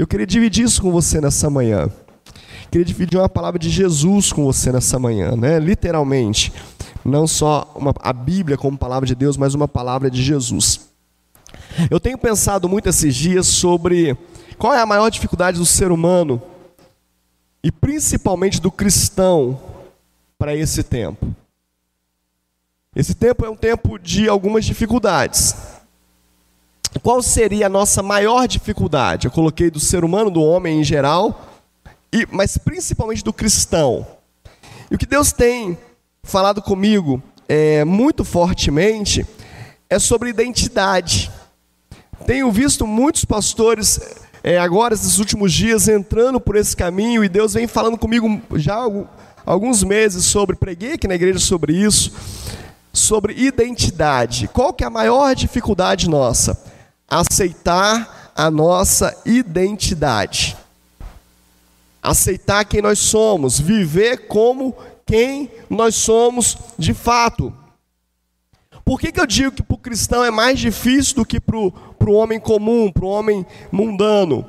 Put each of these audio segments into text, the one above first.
Eu queria dividir isso com você nessa manhã. Queria dividir uma palavra de Jesus com você nessa manhã, né? Literalmente. Não só uma, a Bíblia como palavra de Deus, mas uma palavra de Jesus. Eu tenho pensado muito esses dias sobre qual é a maior dificuldade do ser humano e principalmente do cristão para esse tempo. Esse tempo é um tempo de algumas dificuldades. Qual seria a nossa maior dificuldade? Eu coloquei do ser humano, do homem em geral, e, mas principalmente do cristão. E o que Deus tem falado comigo é, muito fortemente é sobre identidade. Tenho visto muitos pastores é, agora, esses últimos dias, entrando por esse caminho, e Deus vem falando comigo já há alguns meses sobre, preguei aqui na igreja sobre isso, sobre identidade. Qual que é a maior dificuldade nossa? Aceitar a nossa identidade. Aceitar quem nós somos, viver como quem nós somos de fato. Por que, que eu digo que para o cristão é mais difícil do que para o homem comum, para o homem mundano?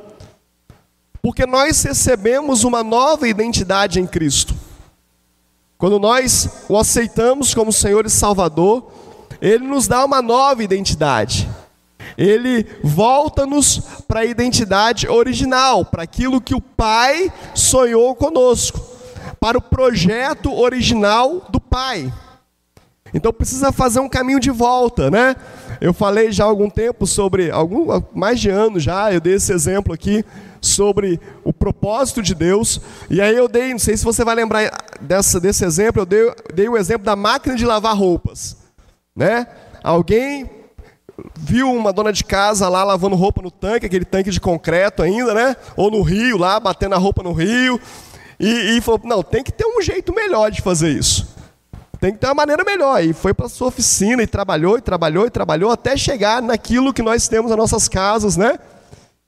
Porque nós recebemos uma nova identidade em Cristo. Quando nós o aceitamos como Senhor e Salvador, Ele nos dá uma nova identidade. Ele volta-nos para a identidade original, para aquilo que o Pai sonhou conosco, para o projeto original do Pai. Então precisa fazer um caminho de volta, né? Eu falei já há algum tempo sobre, algum, mais de anos já, eu dei esse exemplo aqui sobre o propósito de Deus. E aí eu dei, não sei se você vai lembrar dessa, desse exemplo, eu dei, dei o exemplo da máquina de lavar roupas, né? Alguém viu uma dona de casa lá lavando roupa no tanque, aquele tanque de concreto ainda, né? Ou no rio lá, batendo a roupa no rio. E, e falou: não, tem que ter um jeito melhor de fazer isso. Tem que ter uma maneira melhor. E foi para sua oficina e trabalhou, e trabalhou, e trabalhou, até chegar naquilo que nós temos nas nossas casas, né?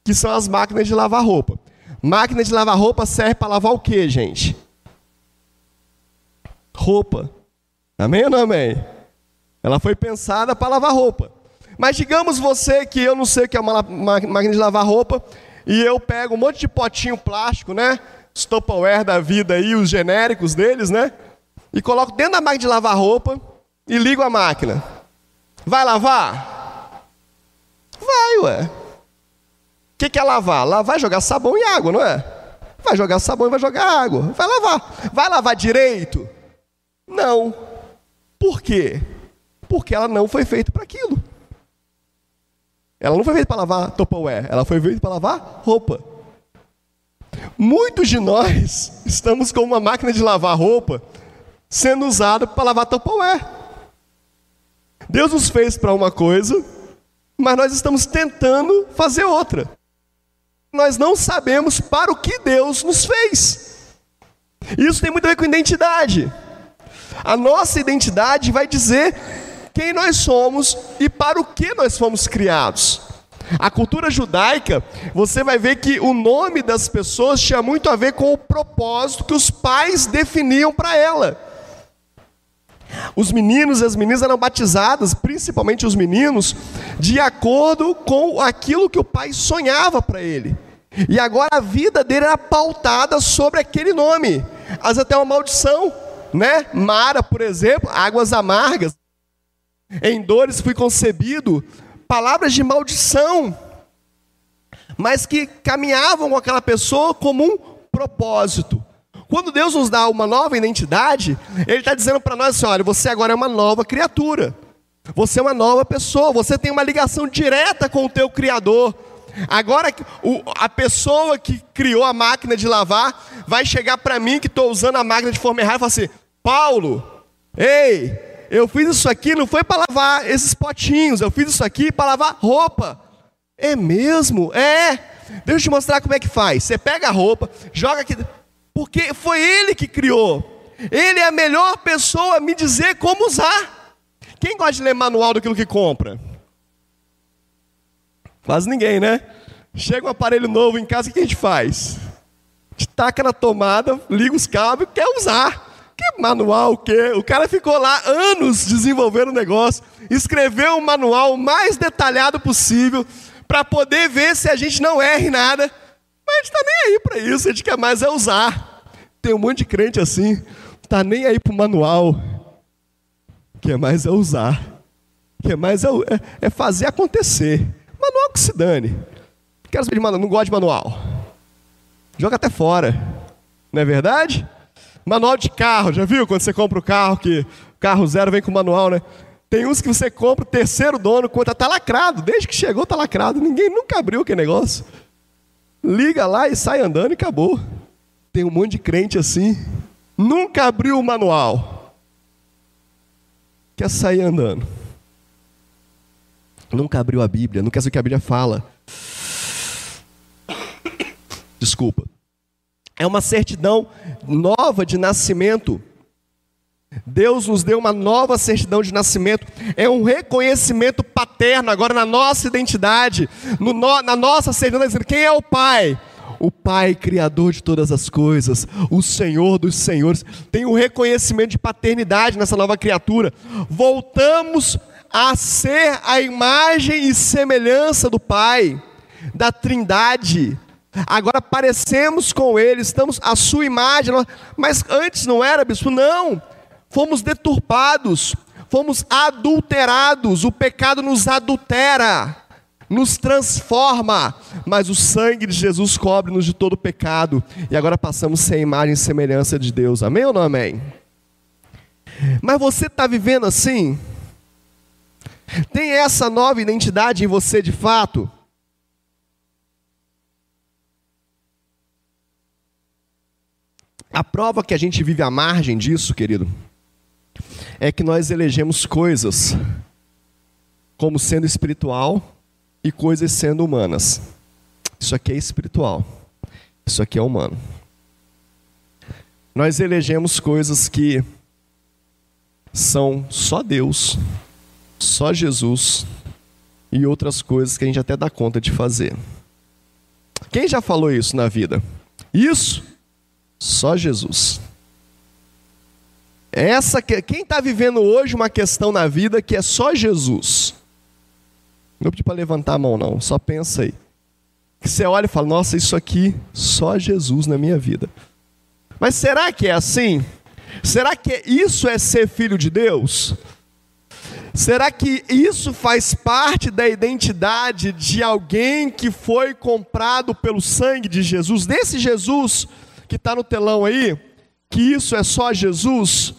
Que são as máquinas de lavar roupa. Máquina de lavar roupa serve para lavar o que, gente? Roupa. Amém ou não amém? Ela foi pensada para lavar roupa. Mas digamos você que eu não sei o que é uma máquina de lavar roupa, e eu pego um monte de potinho plástico, né? Os Tupperware da vida aí, os genéricos deles, né? e coloco dentro da máquina de lavar roupa e ligo a máquina. Vai lavar? Vai, ué. O que, que é lavar? Lavar é jogar sabão e água, não é? Vai jogar sabão e vai jogar água. Vai lavar. Vai lavar direito? Não. Por quê? Porque ela não foi feita para aquilo. Ela não foi feita para lavar Tupperware, ela foi feita para lavar roupa. Muitos de nós estamos com uma máquina de lavar roupa sendo usado para lavar Tupperware. Deus nos fez para uma coisa, mas nós estamos tentando fazer outra. Nós não sabemos para o que Deus nos fez. Isso tem muito a ver com identidade. A nossa identidade vai dizer quem nós somos e para o que nós fomos criados. A cultura judaica, você vai ver que o nome das pessoas tinha muito a ver com o propósito que os pais definiam para ela. Os meninos e as meninas eram batizadas, principalmente os meninos, de acordo com aquilo que o pai sonhava para ele. E agora a vida dele era pautada sobre aquele nome. Às até uma maldição, né? Mara, por exemplo, águas amargas. Em dores fui concebido, palavras de maldição, mas que caminhavam com aquela pessoa como um propósito. Quando Deus nos dá uma nova identidade, Ele está dizendo para nós assim: olha, você agora é uma nova criatura, você é uma nova pessoa, você tem uma ligação direta com o teu Criador. Agora, a pessoa que criou a máquina de lavar vai chegar para mim, que estou usando a máquina de forma errada, e falar assim: Paulo, ei, eu fiz isso aqui não foi para lavar esses potinhos, eu fiz isso aqui para lavar roupa. É mesmo? É. Deixa eu te mostrar como é que faz. Você pega a roupa, joga aqui. Porque foi Ele que criou. Ele é a melhor pessoa a me dizer como usar. Quem gosta de ler manual daquilo que compra? Quase ninguém, né? Chega um aparelho novo em casa, o que a gente faz? A gente taca na tomada, liga os cabos e quer usar. Que manual, o quê? O cara ficou lá anos desenvolvendo o negócio, escreveu um manual mais detalhado possível para poder ver se a gente não erre nada crente está nem aí para isso, a gente quer mais é usar. Tem um monte de crente assim, tá nem aí para o manual, quer mais é usar, quer mais é, é, é fazer acontecer. Manual que se dane. Quero saber de manual, não gosto de manual. Joga até fora, não é verdade? Manual de carro, já viu quando você compra o carro que carro zero vem com manual, né? Tem uns que você compra, terceiro dono conta, tá lacrado, desde que chegou tá lacrado, ninguém nunca abriu aquele negócio. Liga lá e sai andando e acabou. Tem um monte de crente assim, nunca abriu o manual. Quer sair andando. Nunca abriu a Bíblia, não quer saber o que a Bíblia fala. Desculpa. É uma certidão nova de nascimento. Deus nos deu uma nova certidão de nascimento, é um reconhecimento paterno agora na nossa identidade, no, na nossa certidão, dizendo quem é o Pai? O Pai, Criador de todas as coisas, o Senhor dos Senhores, tem um reconhecimento de paternidade nessa nova criatura. Voltamos a ser a imagem e semelhança do Pai, da Trindade, Agora parecemos com ele, estamos à sua imagem, mas antes não era, bispo? Não, fomos deturpados, fomos adulterados, o pecado nos adultera, nos transforma, mas o sangue de Jesus cobre-nos de todo pecado, e agora passamos a imagem e semelhança de Deus, amém ou não amém? Mas você está vivendo assim? Tem essa nova identidade em você de fato? A prova que a gente vive à margem disso, querido, é que nós elegemos coisas como sendo espiritual e coisas sendo humanas. Isso aqui é espiritual, isso aqui é humano. Nós elegemos coisas que são só Deus, só Jesus e outras coisas que a gente até dá conta de fazer. Quem já falou isso na vida? Isso só Jesus. Essa que, quem está vivendo hoje uma questão na vida que é só Jesus. Não pedi para levantar a mão, não. Só pensa aí. Que você olha e fala: Nossa, isso aqui só Jesus na minha vida. Mas será que é assim? Será que isso é ser filho de Deus? Será que isso faz parte da identidade de alguém que foi comprado pelo sangue de Jesus? Desse Jesus que está no telão aí, que isso é só Jesus?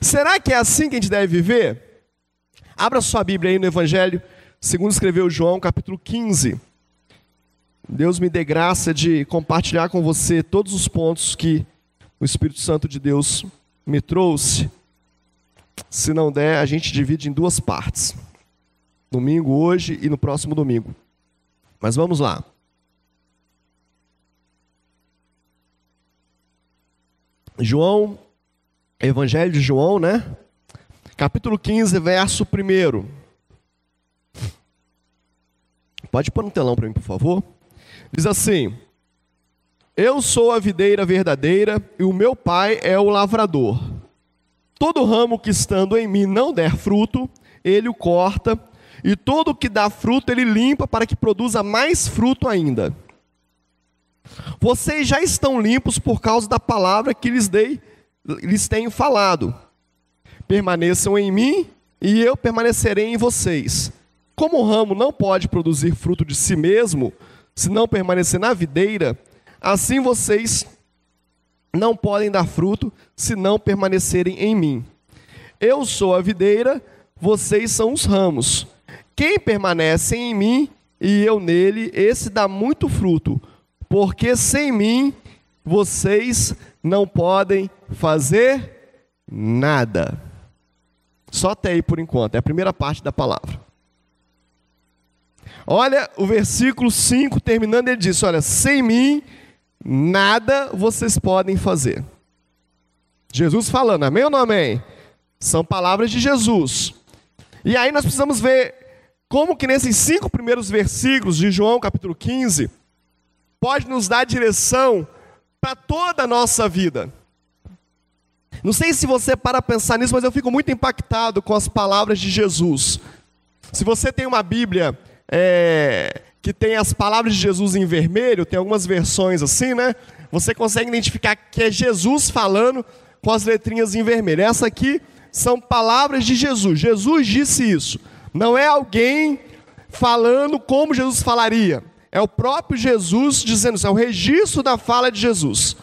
Será que é assim que a gente deve viver? Abra sua Bíblia aí no Evangelho, segundo escreveu João, capítulo 15. Deus me dê graça de compartilhar com você todos os pontos que o Espírito Santo de Deus me trouxe. Se não der, a gente divide em duas partes. Domingo hoje e no próximo domingo. Mas vamos lá. João, Evangelho de João, né? Capítulo 15, verso 1. Pode pôr no telão para mim, por favor? Diz assim: Eu sou a videira verdadeira e o meu pai é o lavrador. Todo ramo que estando em mim não der fruto, ele o corta, e todo que dá fruto ele limpa para que produza mais fruto ainda. Vocês já estão limpos por causa da palavra que lhes dei, lhes tenho falado. Permaneçam em mim e eu permanecerei em vocês. Como o ramo não pode produzir fruto de si mesmo, se não permanecer na videira, assim vocês não podem dar fruto se não permanecerem em mim. Eu sou a videira, vocês são os ramos. Quem permanece em mim e eu nele, esse dá muito fruto porque sem mim vocês não podem fazer nada. Só até aí por enquanto, é a primeira parte da palavra. Olha o versículo 5 terminando, ele diz: Olha, sem mim nada vocês podem fazer. Jesus falando, amém ou não amém? São palavras de Jesus. E aí nós precisamos ver como que nesses cinco primeiros versículos de João capítulo 15, pode nos dar direção para toda a nossa vida. Não sei se você para pensar nisso, mas eu fico muito impactado com as palavras de Jesus. Se você tem uma Bíblia é, que tem as palavras de Jesus em vermelho, tem algumas versões assim, né? Você consegue identificar que é Jesus falando com as letrinhas em vermelho. Essa aqui são palavras de Jesus. Jesus disse isso. Não é alguém falando como Jesus falaria. É o próprio Jesus dizendo isso. É o registro da fala de Jesus.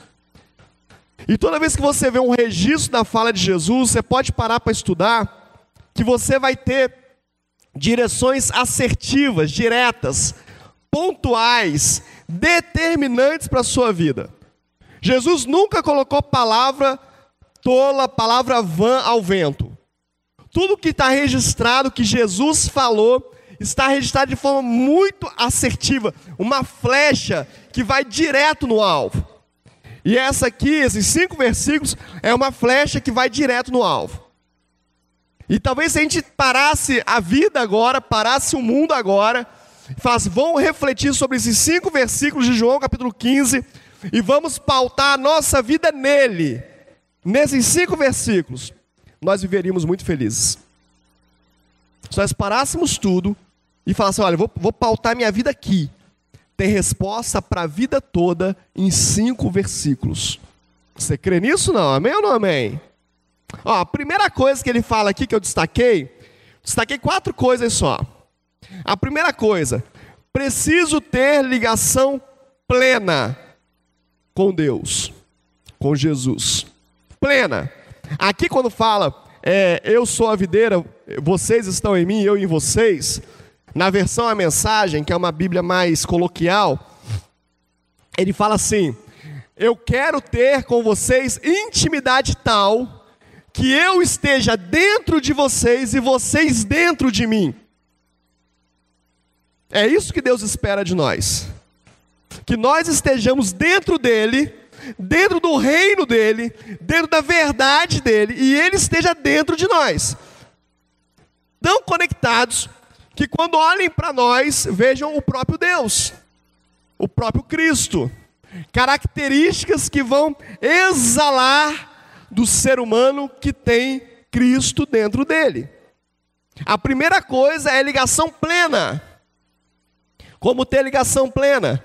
E toda vez que você vê um registro da fala de Jesus, você pode parar para estudar, que você vai ter direções assertivas, diretas, pontuais, determinantes para a sua vida. Jesus nunca colocou palavra tola, palavra vã ao vento. Tudo que está registrado, que Jesus falou, está registrado de forma muito assertiva, uma flecha que vai direto no alvo. E essa aqui, esses cinco versículos, é uma flecha que vai direto no alvo. E talvez se a gente parasse a vida agora, parasse o mundo agora, falasse, vamos refletir sobre esses cinco versículos de João capítulo 15, e vamos pautar a nossa vida nele, nesses cinco versículos, nós viveríamos muito felizes. Se nós parássemos tudo e falasse, olha, vou, vou pautar minha vida aqui, tem resposta para a vida toda em cinco versículos. Você crê nisso não? Amém ou não amém? Ó, a primeira coisa que ele fala aqui que eu destaquei, destaquei quatro coisas só. A primeira coisa, preciso ter ligação plena com Deus, com Jesus. Plena. Aqui quando fala, é, eu sou a videira, vocês estão em mim, eu em vocês, na versão a mensagem, que é uma Bíblia mais coloquial, ele fala assim: Eu quero ter com vocês intimidade tal que eu esteja dentro de vocês e vocês dentro de mim. É isso que Deus espera de nós. Que nós estejamos dentro dele, dentro do reino dele, dentro da verdade dele, e ele esteja dentro de nós. Tão conectados que quando olhem para nós, vejam o próprio Deus, o próprio Cristo. Características que vão exalar do ser humano que tem Cristo dentro dele. A primeira coisa é ligação plena. Como ter ligação plena?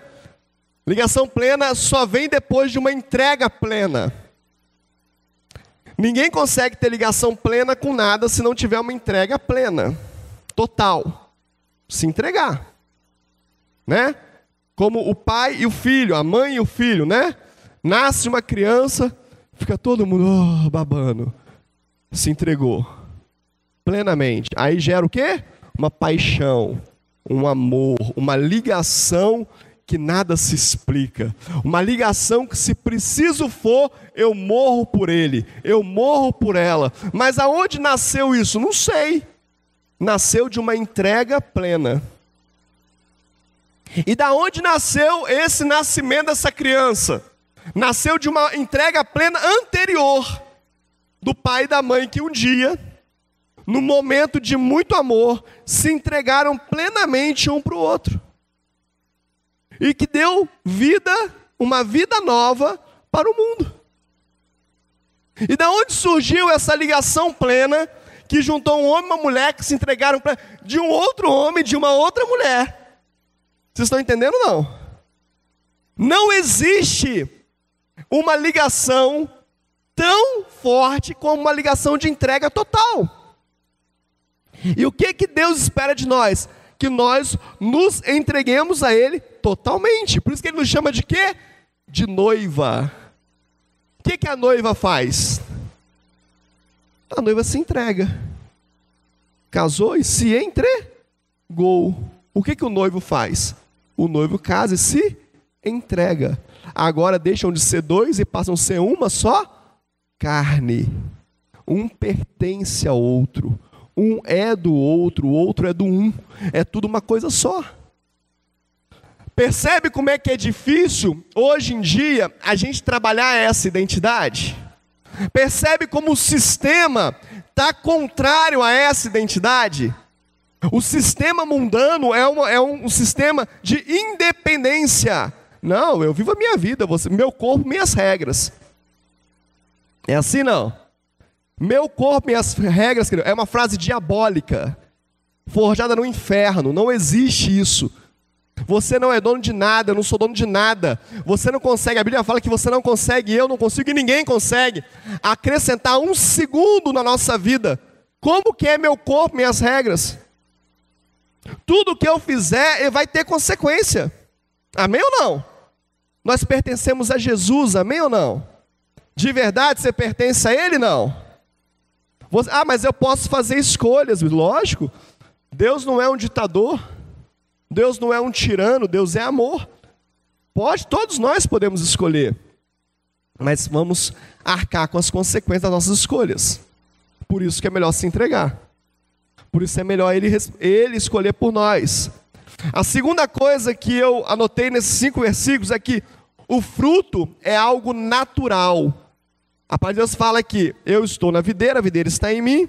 Ligação plena só vem depois de uma entrega plena. Ninguém consegue ter ligação plena com nada se não tiver uma entrega plena, total se entregar, né? Como o pai e o filho, a mãe e o filho, né? Nasce uma criança, fica todo mundo oh, babando, se entregou plenamente. Aí gera o quê? Uma paixão, um amor, uma ligação que nada se explica. Uma ligação que, se preciso for, eu morro por ele, eu morro por ela. Mas aonde nasceu isso? Não sei nasceu de uma entrega plena. E da onde nasceu esse nascimento dessa criança? Nasceu de uma entrega plena anterior do pai e da mãe que um dia, no momento de muito amor, se entregaram plenamente um para o outro. E que deu vida, uma vida nova para o mundo. E da onde surgiu essa ligação plena que juntou um homem e uma mulher que se entregaram pra, de um outro homem, de uma outra mulher. Vocês estão entendendo não? Não existe uma ligação tão forte como uma ligação de entrega total. E o que que Deus espera de nós? Que nós nos entreguemos a Ele totalmente. Por isso que Ele nos chama de quê? De noiva. O que que a noiva faz? A noiva se entrega. Casou e se entregou. O que, que o noivo faz? O noivo casa e se entrega. Agora deixam de ser dois e passam a ser uma só carne. Um pertence ao outro. Um é do outro, o outro é do um. É tudo uma coisa só. Percebe como é que é difícil hoje em dia a gente trabalhar essa identidade? Percebe como o sistema está contrário a essa identidade? O sistema mundano é, uma, é um, sistema de independência. Não, eu vivo a minha vida, você, meu corpo, minhas regras. É assim não? Meu corpo, minhas regras, é uma frase diabólica, forjada no inferno. Não existe isso. Você não é dono de nada, eu não sou dono de nada. Você não consegue, a Bíblia fala que você não consegue, eu não consigo e ninguém consegue acrescentar um segundo na nossa vida. Como que é meu corpo, minhas regras? Tudo que eu fizer vai ter consequência. Amém ou não? Nós pertencemos a Jesus, amém ou não? De verdade você pertence a Ele? Não. Você, ah, mas eu posso fazer escolhas, lógico. Deus não é um ditador. Deus não é um tirano, Deus é amor. Pode, todos nós podemos escolher. Mas vamos arcar com as consequências das nossas escolhas. Por isso que é melhor se entregar. Por isso é melhor ele, ele escolher por nós. A segunda coisa que eu anotei nesses cinco versículos é que o fruto é algo natural. A palavra de Deus fala que eu estou na videira, a videira está em mim,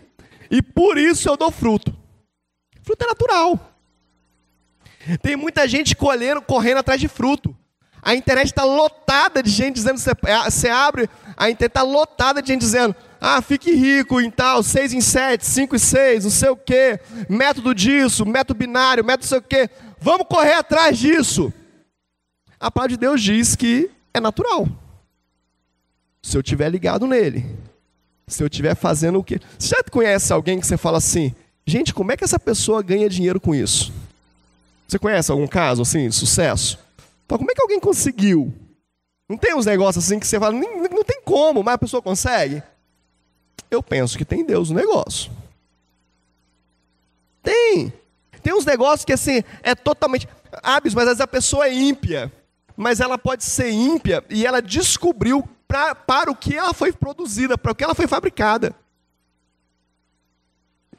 e por isso eu dou fruto. Fruto é natural. Tem muita gente colhendo, correndo atrás de fruto. A internet está lotada de gente dizendo, você, é, abre, a internet está lotada de gente dizendo, ah, fique rico em tal, 6 em 7, 5 em 6, não sei o quê, método disso, método binário, método não sei o quê. Vamos correr atrás disso. A palavra de Deus diz que é natural. Se eu estiver ligado nele, se eu estiver fazendo o que. Você já conhece alguém que você fala assim, gente, como é que essa pessoa ganha dinheiro com isso? Você conhece algum caso assim, de sucesso? Então, como é que alguém conseguiu? Não tem uns negócios assim que você fala, não, tem como, mas a pessoa consegue? Eu penso que tem Deus no negócio. Tem. Tem uns negócios que assim, é totalmente. Hábitos, mas às vezes a pessoa é ímpia. Mas ela pode ser ímpia e ela descobriu pra, para o que ela foi produzida, para o que ela foi fabricada.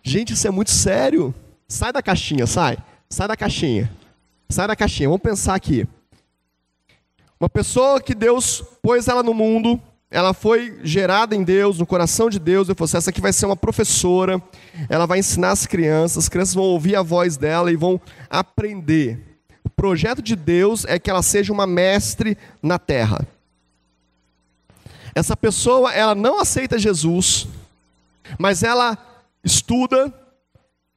Gente, isso é muito sério. Sai da caixinha, sai. Sai da caixinha. Sai da caixinha. Vamos pensar aqui. Uma pessoa que Deus pôs ela no mundo, ela foi gerada em Deus, no coração de Deus. Eu falei assim, essa aqui vai ser uma professora. Ela vai ensinar as crianças. As crianças vão ouvir a voz dela e vão aprender. O projeto de Deus é que ela seja uma mestre na terra. Essa pessoa, ela não aceita Jesus, mas ela estuda,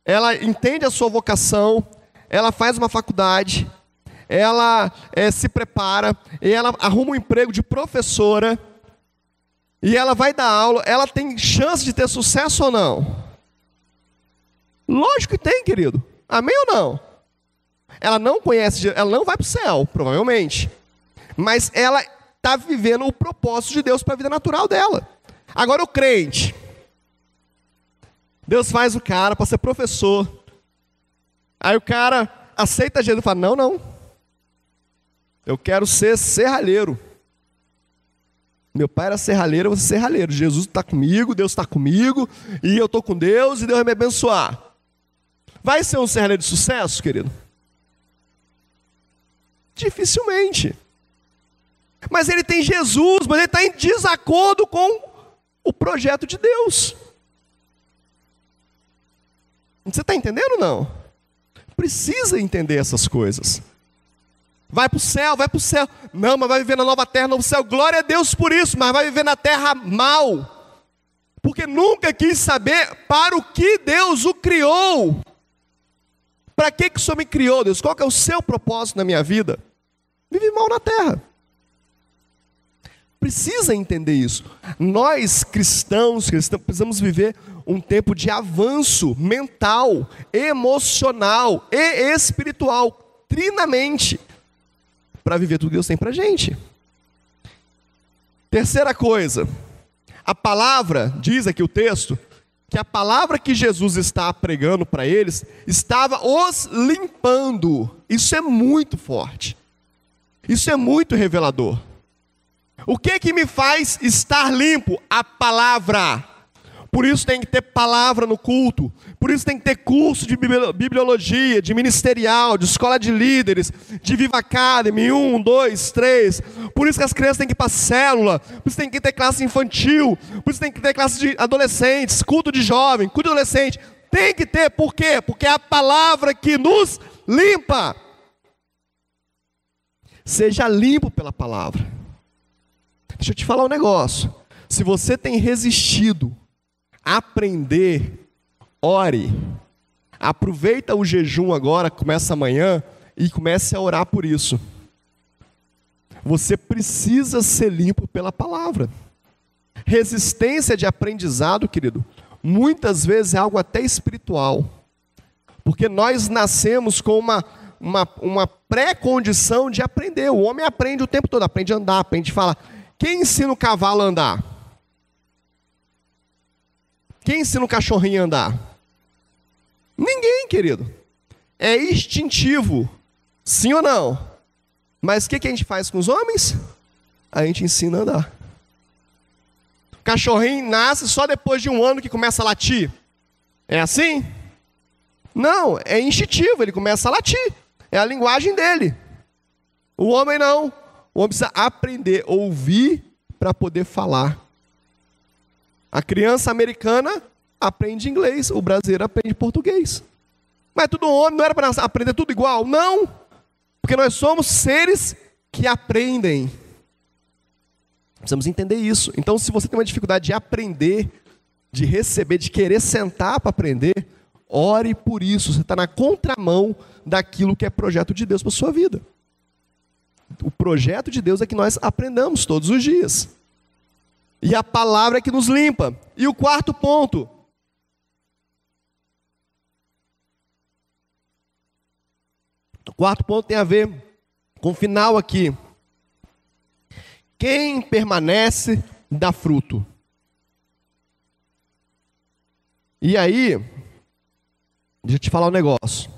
ela entende a sua vocação, ela faz uma faculdade, ela é, se prepara, e ela arruma um emprego de professora, e ela vai dar aula, ela tem chance de ter sucesso ou não? Lógico que tem, querido. Amém ou não? Ela não conhece, ela não vai para o céu, provavelmente. Mas ela está vivendo o propósito de Deus para a vida natural dela. Agora o crente. Deus faz o cara para ser professor. Aí o cara aceita Jesus e fala: Não, não. Eu quero ser serralheiro. Meu pai era serralheiro, eu vou ser serralheiro. Jesus está comigo, Deus está comigo, e eu estou com Deus, e Deus vai me abençoar. Vai ser um serralheiro de sucesso, querido? Dificilmente. Mas ele tem Jesus, mas ele está em desacordo com o projeto de Deus. Você está entendendo ou não? Precisa entender essas coisas. Vai para o céu, vai para o céu. Não, mas vai viver na nova terra, novo céu. Glória a Deus por isso, mas vai viver na terra mal. Porque nunca quis saber para o que Deus o criou. Para que, que o Senhor me criou, Deus? Qual é o seu propósito na minha vida? Vive mal na terra. Precisa entender isso. Nós cristãos, cristãos precisamos viver um tempo de avanço mental, emocional e espiritual, trinamente para viver tudo que Deus tem para a gente. Terceira coisa, a palavra, diz aqui o texto, que a palavra que Jesus está pregando para eles estava os limpando. Isso é muito forte. Isso é muito revelador. O que que me faz estar limpo? A palavra. Por isso tem que ter palavra no culto. Por isso tem que ter curso de bibliologia, de ministerial, de escola de líderes, de Viva Academy, um, dois, três. Por isso que as crianças têm que ir para célula. Por isso tem que ter classe infantil. Por isso tem que ter classe de adolescentes, culto de jovem, culto de adolescente. Tem que ter, por quê? Porque é a palavra que nos limpa. Seja limpo pela palavra. Deixa eu te falar um negócio. Se você tem resistido aprender, ore. Aproveita o jejum agora, começa amanhã, e comece a orar por isso. Você precisa ser limpo pela palavra. Resistência de aprendizado, querido, muitas vezes é algo até espiritual. Porque nós nascemos com uma, uma, uma pré-condição de aprender. O homem aprende o tempo todo, aprende a andar, aprende a falar. Quem ensina o cavalo a andar? Quem ensina o cachorrinho a andar? Ninguém, querido. É instintivo. Sim ou não? Mas o que, que a gente faz com os homens? A gente ensina a andar. O cachorrinho nasce só depois de um ano que começa a latir. É assim? Não, é instintivo, ele começa a latir. É a linguagem dele. O homem não. O homem precisa aprender, ouvir para poder falar. A criança americana aprende inglês, o brasileiro aprende português. Mas tudo homem, não era para aprender tudo igual? Não. Porque nós somos seres que aprendem. Precisamos entender isso. Então, se você tem uma dificuldade de aprender, de receber, de querer sentar para aprender, ore por isso. Você está na contramão daquilo que é projeto de Deus para sua vida. O projeto de Deus é que nós aprendamos todos os dias. E a palavra é que nos limpa. E o quarto ponto. O quarto ponto tem a ver com o final aqui. Quem permanece dá fruto. E aí, deixa eu te falar um negócio.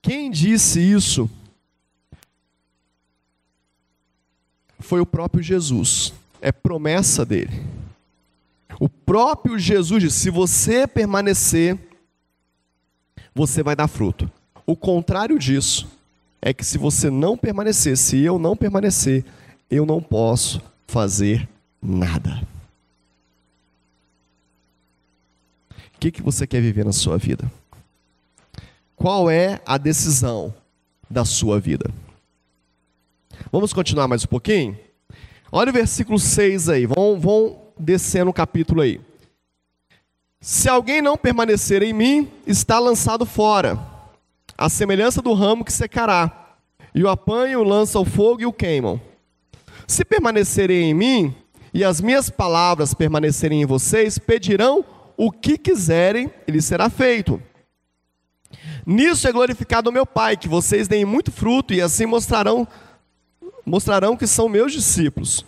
Quem disse isso foi o próprio Jesus. É promessa dele. O próprio Jesus disse: se você permanecer, você vai dar fruto. O contrário disso é que se você não permanecer, se eu não permanecer, eu não posso fazer nada. O que, que você quer viver na sua vida? Qual é a decisão da sua vida? Vamos continuar mais um pouquinho? Olha o versículo 6 aí, vão, vão descer no capítulo aí. Se alguém não permanecer em mim, está lançado fora, a semelhança do ramo que secará, e o apanham, lança ao fogo e o queimam. Se permanecerem em mim, e as minhas palavras permanecerem em vocês, pedirão o que quiserem, e será feito. Nisso é glorificado o meu Pai, que vocês deem muito fruto e assim mostrarão mostrarão que são meus discípulos.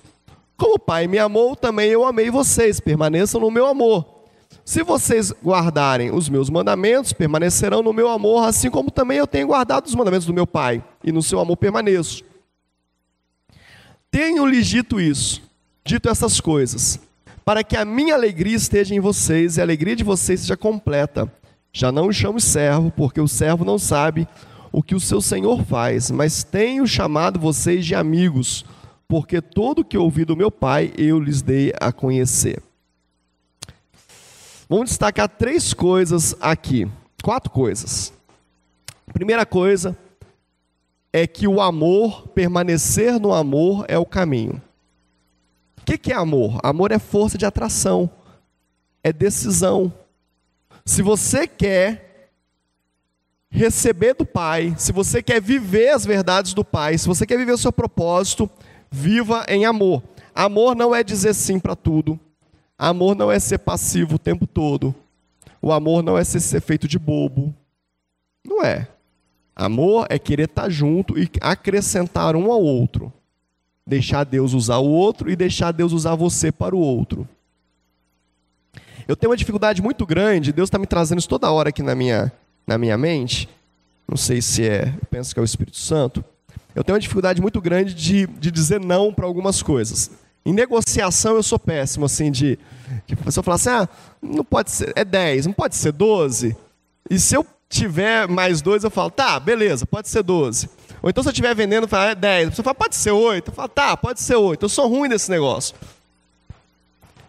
Como o Pai me amou, também eu amei vocês, permaneçam no meu amor. Se vocês guardarem os meus mandamentos, permanecerão no meu amor, assim como também eu tenho guardado os mandamentos do meu Pai, e no seu amor permaneço. Tenho-lhes dito isso, dito essas coisas, para que a minha alegria esteja em vocês e a alegria de vocês seja completa. Já não os chamo servo, porque o servo não sabe o que o seu senhor faz, mas tenho chamado vocês de amigos, porque todo o que ouvi do meu Pai eu lhes dei a conhecer. Vamos destacar três coisas aqui, quatro coisas. primeira coisa é que o amor, permanecer no amor é o caminho. O que é amor? Amor é força de atração, é decisão. Se você quer receber do Pai, se você quer viver as verdades do Pai, se você quer viver o seu propósito, viva em amor. Amor não é dizer sim para tudo. Amor não é ser passivo o tempo todo. O amor não é ser, ser feito de bobo. Não é. Amor é querer estar junto e acrescentar um ao outro. Deixar Deus usar o outro e deixar Deus usar você para o outro. Eu tenho uma dificuldade muito grande, Deus está me trazendo isso toda hora aqui na minha, na minha mente. Não sei se é, penso que é o Espírito Santo. Eu tenho uma dificuldade muito grande de, de dizer não para algumas coisas. Em negociação eu sou péssimo, assim, de, de a pessoa falar assim, ah, não pode ser, é 10, não pode ser 12. E se eu tiver mais dois, eu falo, tá, beleza, pode ser 12. Ou então se eu estiver vendendo, eu falo, é 10. A pessoa fala, pode ser 8. Eu falo, tá, pode ser 8. Eu sou ruim nesse negócio.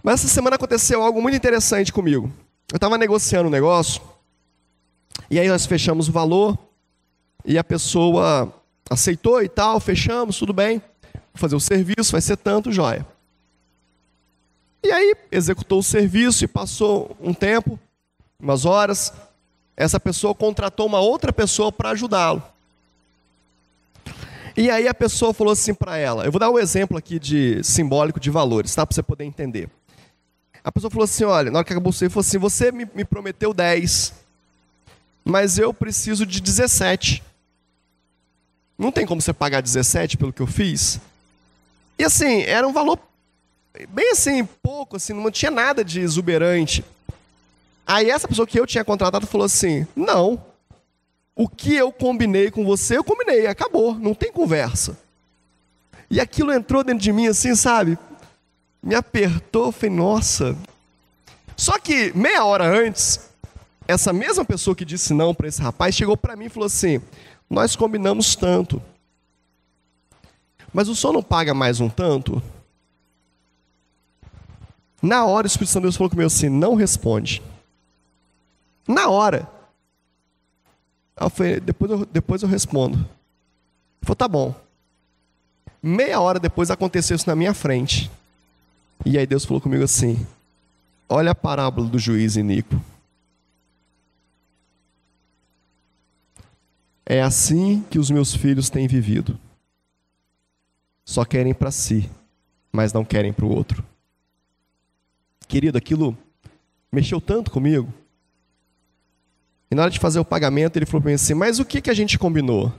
Mas essa semana aconteceu algo muito interessante comigo. Eu estava negociando um negócio, e aí nós fechamos o valor, e a pessoa aceitou e tal, fechamos, tudo bem. Vou fazer o serviço, vai ser tanto, joia. E aí executou o serviço e passou um tempo, umas horas, essa pessoa contratou uma outra pessoa para ajudá-lo. E aí a pessoa falou assim para ela, eu vou dar um exemplo aqui de simbólico de valores, tá? Para você poder entender. A pessoa falou assim, olha, na hora que acabou o falou assim, você me, me prometeu 10, mas eu preciso de 17. Não tem como você pagar 17 pelo que eu fiz? E assim, era um valor bem assim, pouco, assim, não tinha nada de exuberante. Aí essa pessoa que eu tinha contratado falou assim: não, o que eu combinei com você, eu combinei, acabou, não tem conversa. E aquilo entrou dentro de mim assim, sabe? Me apertou, falei, nossa. Só que meia hora antes, essa mesma pessoa que disse não para esse rapaz chegou para mim e falou assim: Nós combinamos tanto, mas o senhor não paga mais um tanto? Na hora, o Espírito Santo Deus falou comigo assim: Não responde. Na hora. Eu falei, depois eu, depois eu respondo. Ele falou, tá bom. Meia hora depois aconteceu isso na minha frente. E aí Deus falou comigo assim: Olha a parábola do juiz Inico. É assim que os meus filhos têm vivido. Só querem para si, mas não querem para o outro. Querido, aquilo mexeu tanto comigo. E na hora de fazer o pagamento, ele falou para mim assim: Mas o que, que a gente combinou?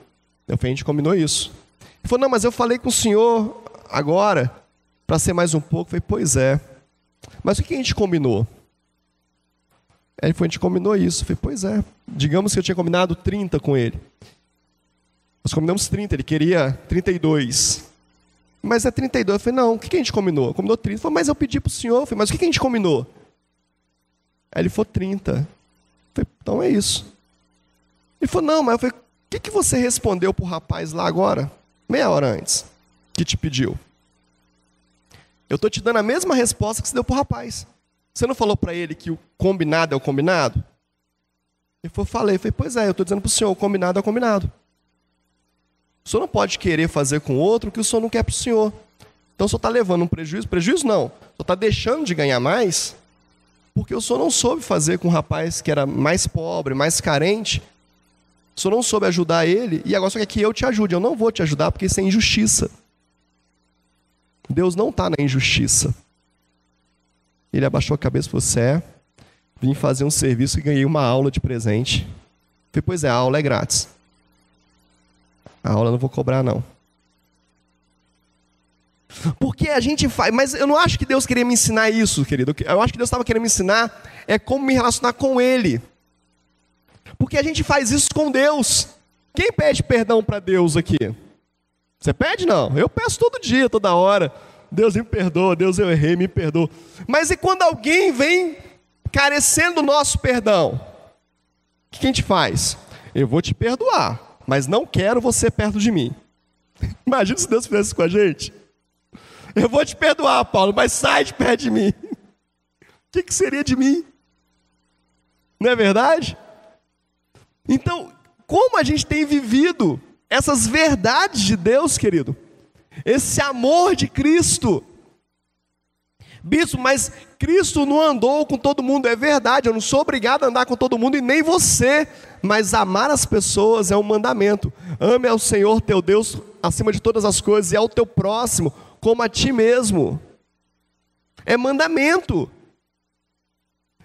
Eu falei: A gente combinou isso. Ele falou: Não, mas eu falei com o senhor agora para ser mais um pouco. Eu falei: Pois é. Mas o que, que a gente combinou? Aí ele falou: A gente combinou isso. Eu falei: Pois é. Digamos que eu tinha combinado 30 com ele. Nós combinamos 30, ele queria 32. Mas é 32. Eu falei: Não, o que, a gente combinou? Combinou 30. Ele falou: Mas eu pedi para o senhor. Eu falei: Mas o que, a gente combinou? Aí ele falou: 30. Falei, então é isso. Ele falou, não, mas eu falei, o que, que você respondeu para o rapaz lá agora? Meia hora antes, que te pediu. Eu estou te dando a mesma resposta que você deu para o rapaz. Você não falou para ele que o combinado é o combinado? Falou, falei. Eu falei, pois é, eu estou dizendo para o senhor, o combinado é o combinado. O senhor não pode querer fazer com outro o que o senhor não quer para o senhor. Então o senhor está levando um prejuízo? Prejuízo não. O senhor está deixando de ganhar mais porque o senhor não soube fazer com um rapaz que era mais pobre, mais carente. O senhor não soube ajudar ele e agora só quer que eu te ajude. Eu não vou te ajudar porque isso é injustiça. Deus não está na injustiça. Ele abaixou a cabeça e falou: é, vim fazer um serviço e ganhei uma aula de presente. Eu falei, pois é, a aula é grátis. A aula eu não vou cobrar, não. Porque a gente faz, mas eu não acho que Deus queria me ensinar isso, querido. Eu acho que Deus estava querendo me ensinar é como me relacionar com Ele. Porque a gente faz isso com Deus. Quem pede perdão para Deus aqui? Você pede? Não. Eu peço todo dia, toda hora. Deus me perdoa, Deus eu errei, me perdoa. Mas e quando alguém vem carecendo do nosso perdão? O que a gente faz? Eu vou te perdoar, mas não quero você perto de mim. Imagina se Deus fizesse isso com a gente. Eu vou te perdoar, Paulo, mas sai de perto de mim. O que, que seria de mim? Não é verdade? Então, como a gente tem vivido essas verdades de Deus, querido? Esse amor de Cristo. Bispo, mas Cristo não andou com todo mundo, é verdade, eu não sou obrigado a andar com todo mundo e nem você, mas amar as pessoas é um mandamento. Ame ao Senhor teu Deus acima de todas as coisas e ao teu próximo como a ti mesmo. É mandamento.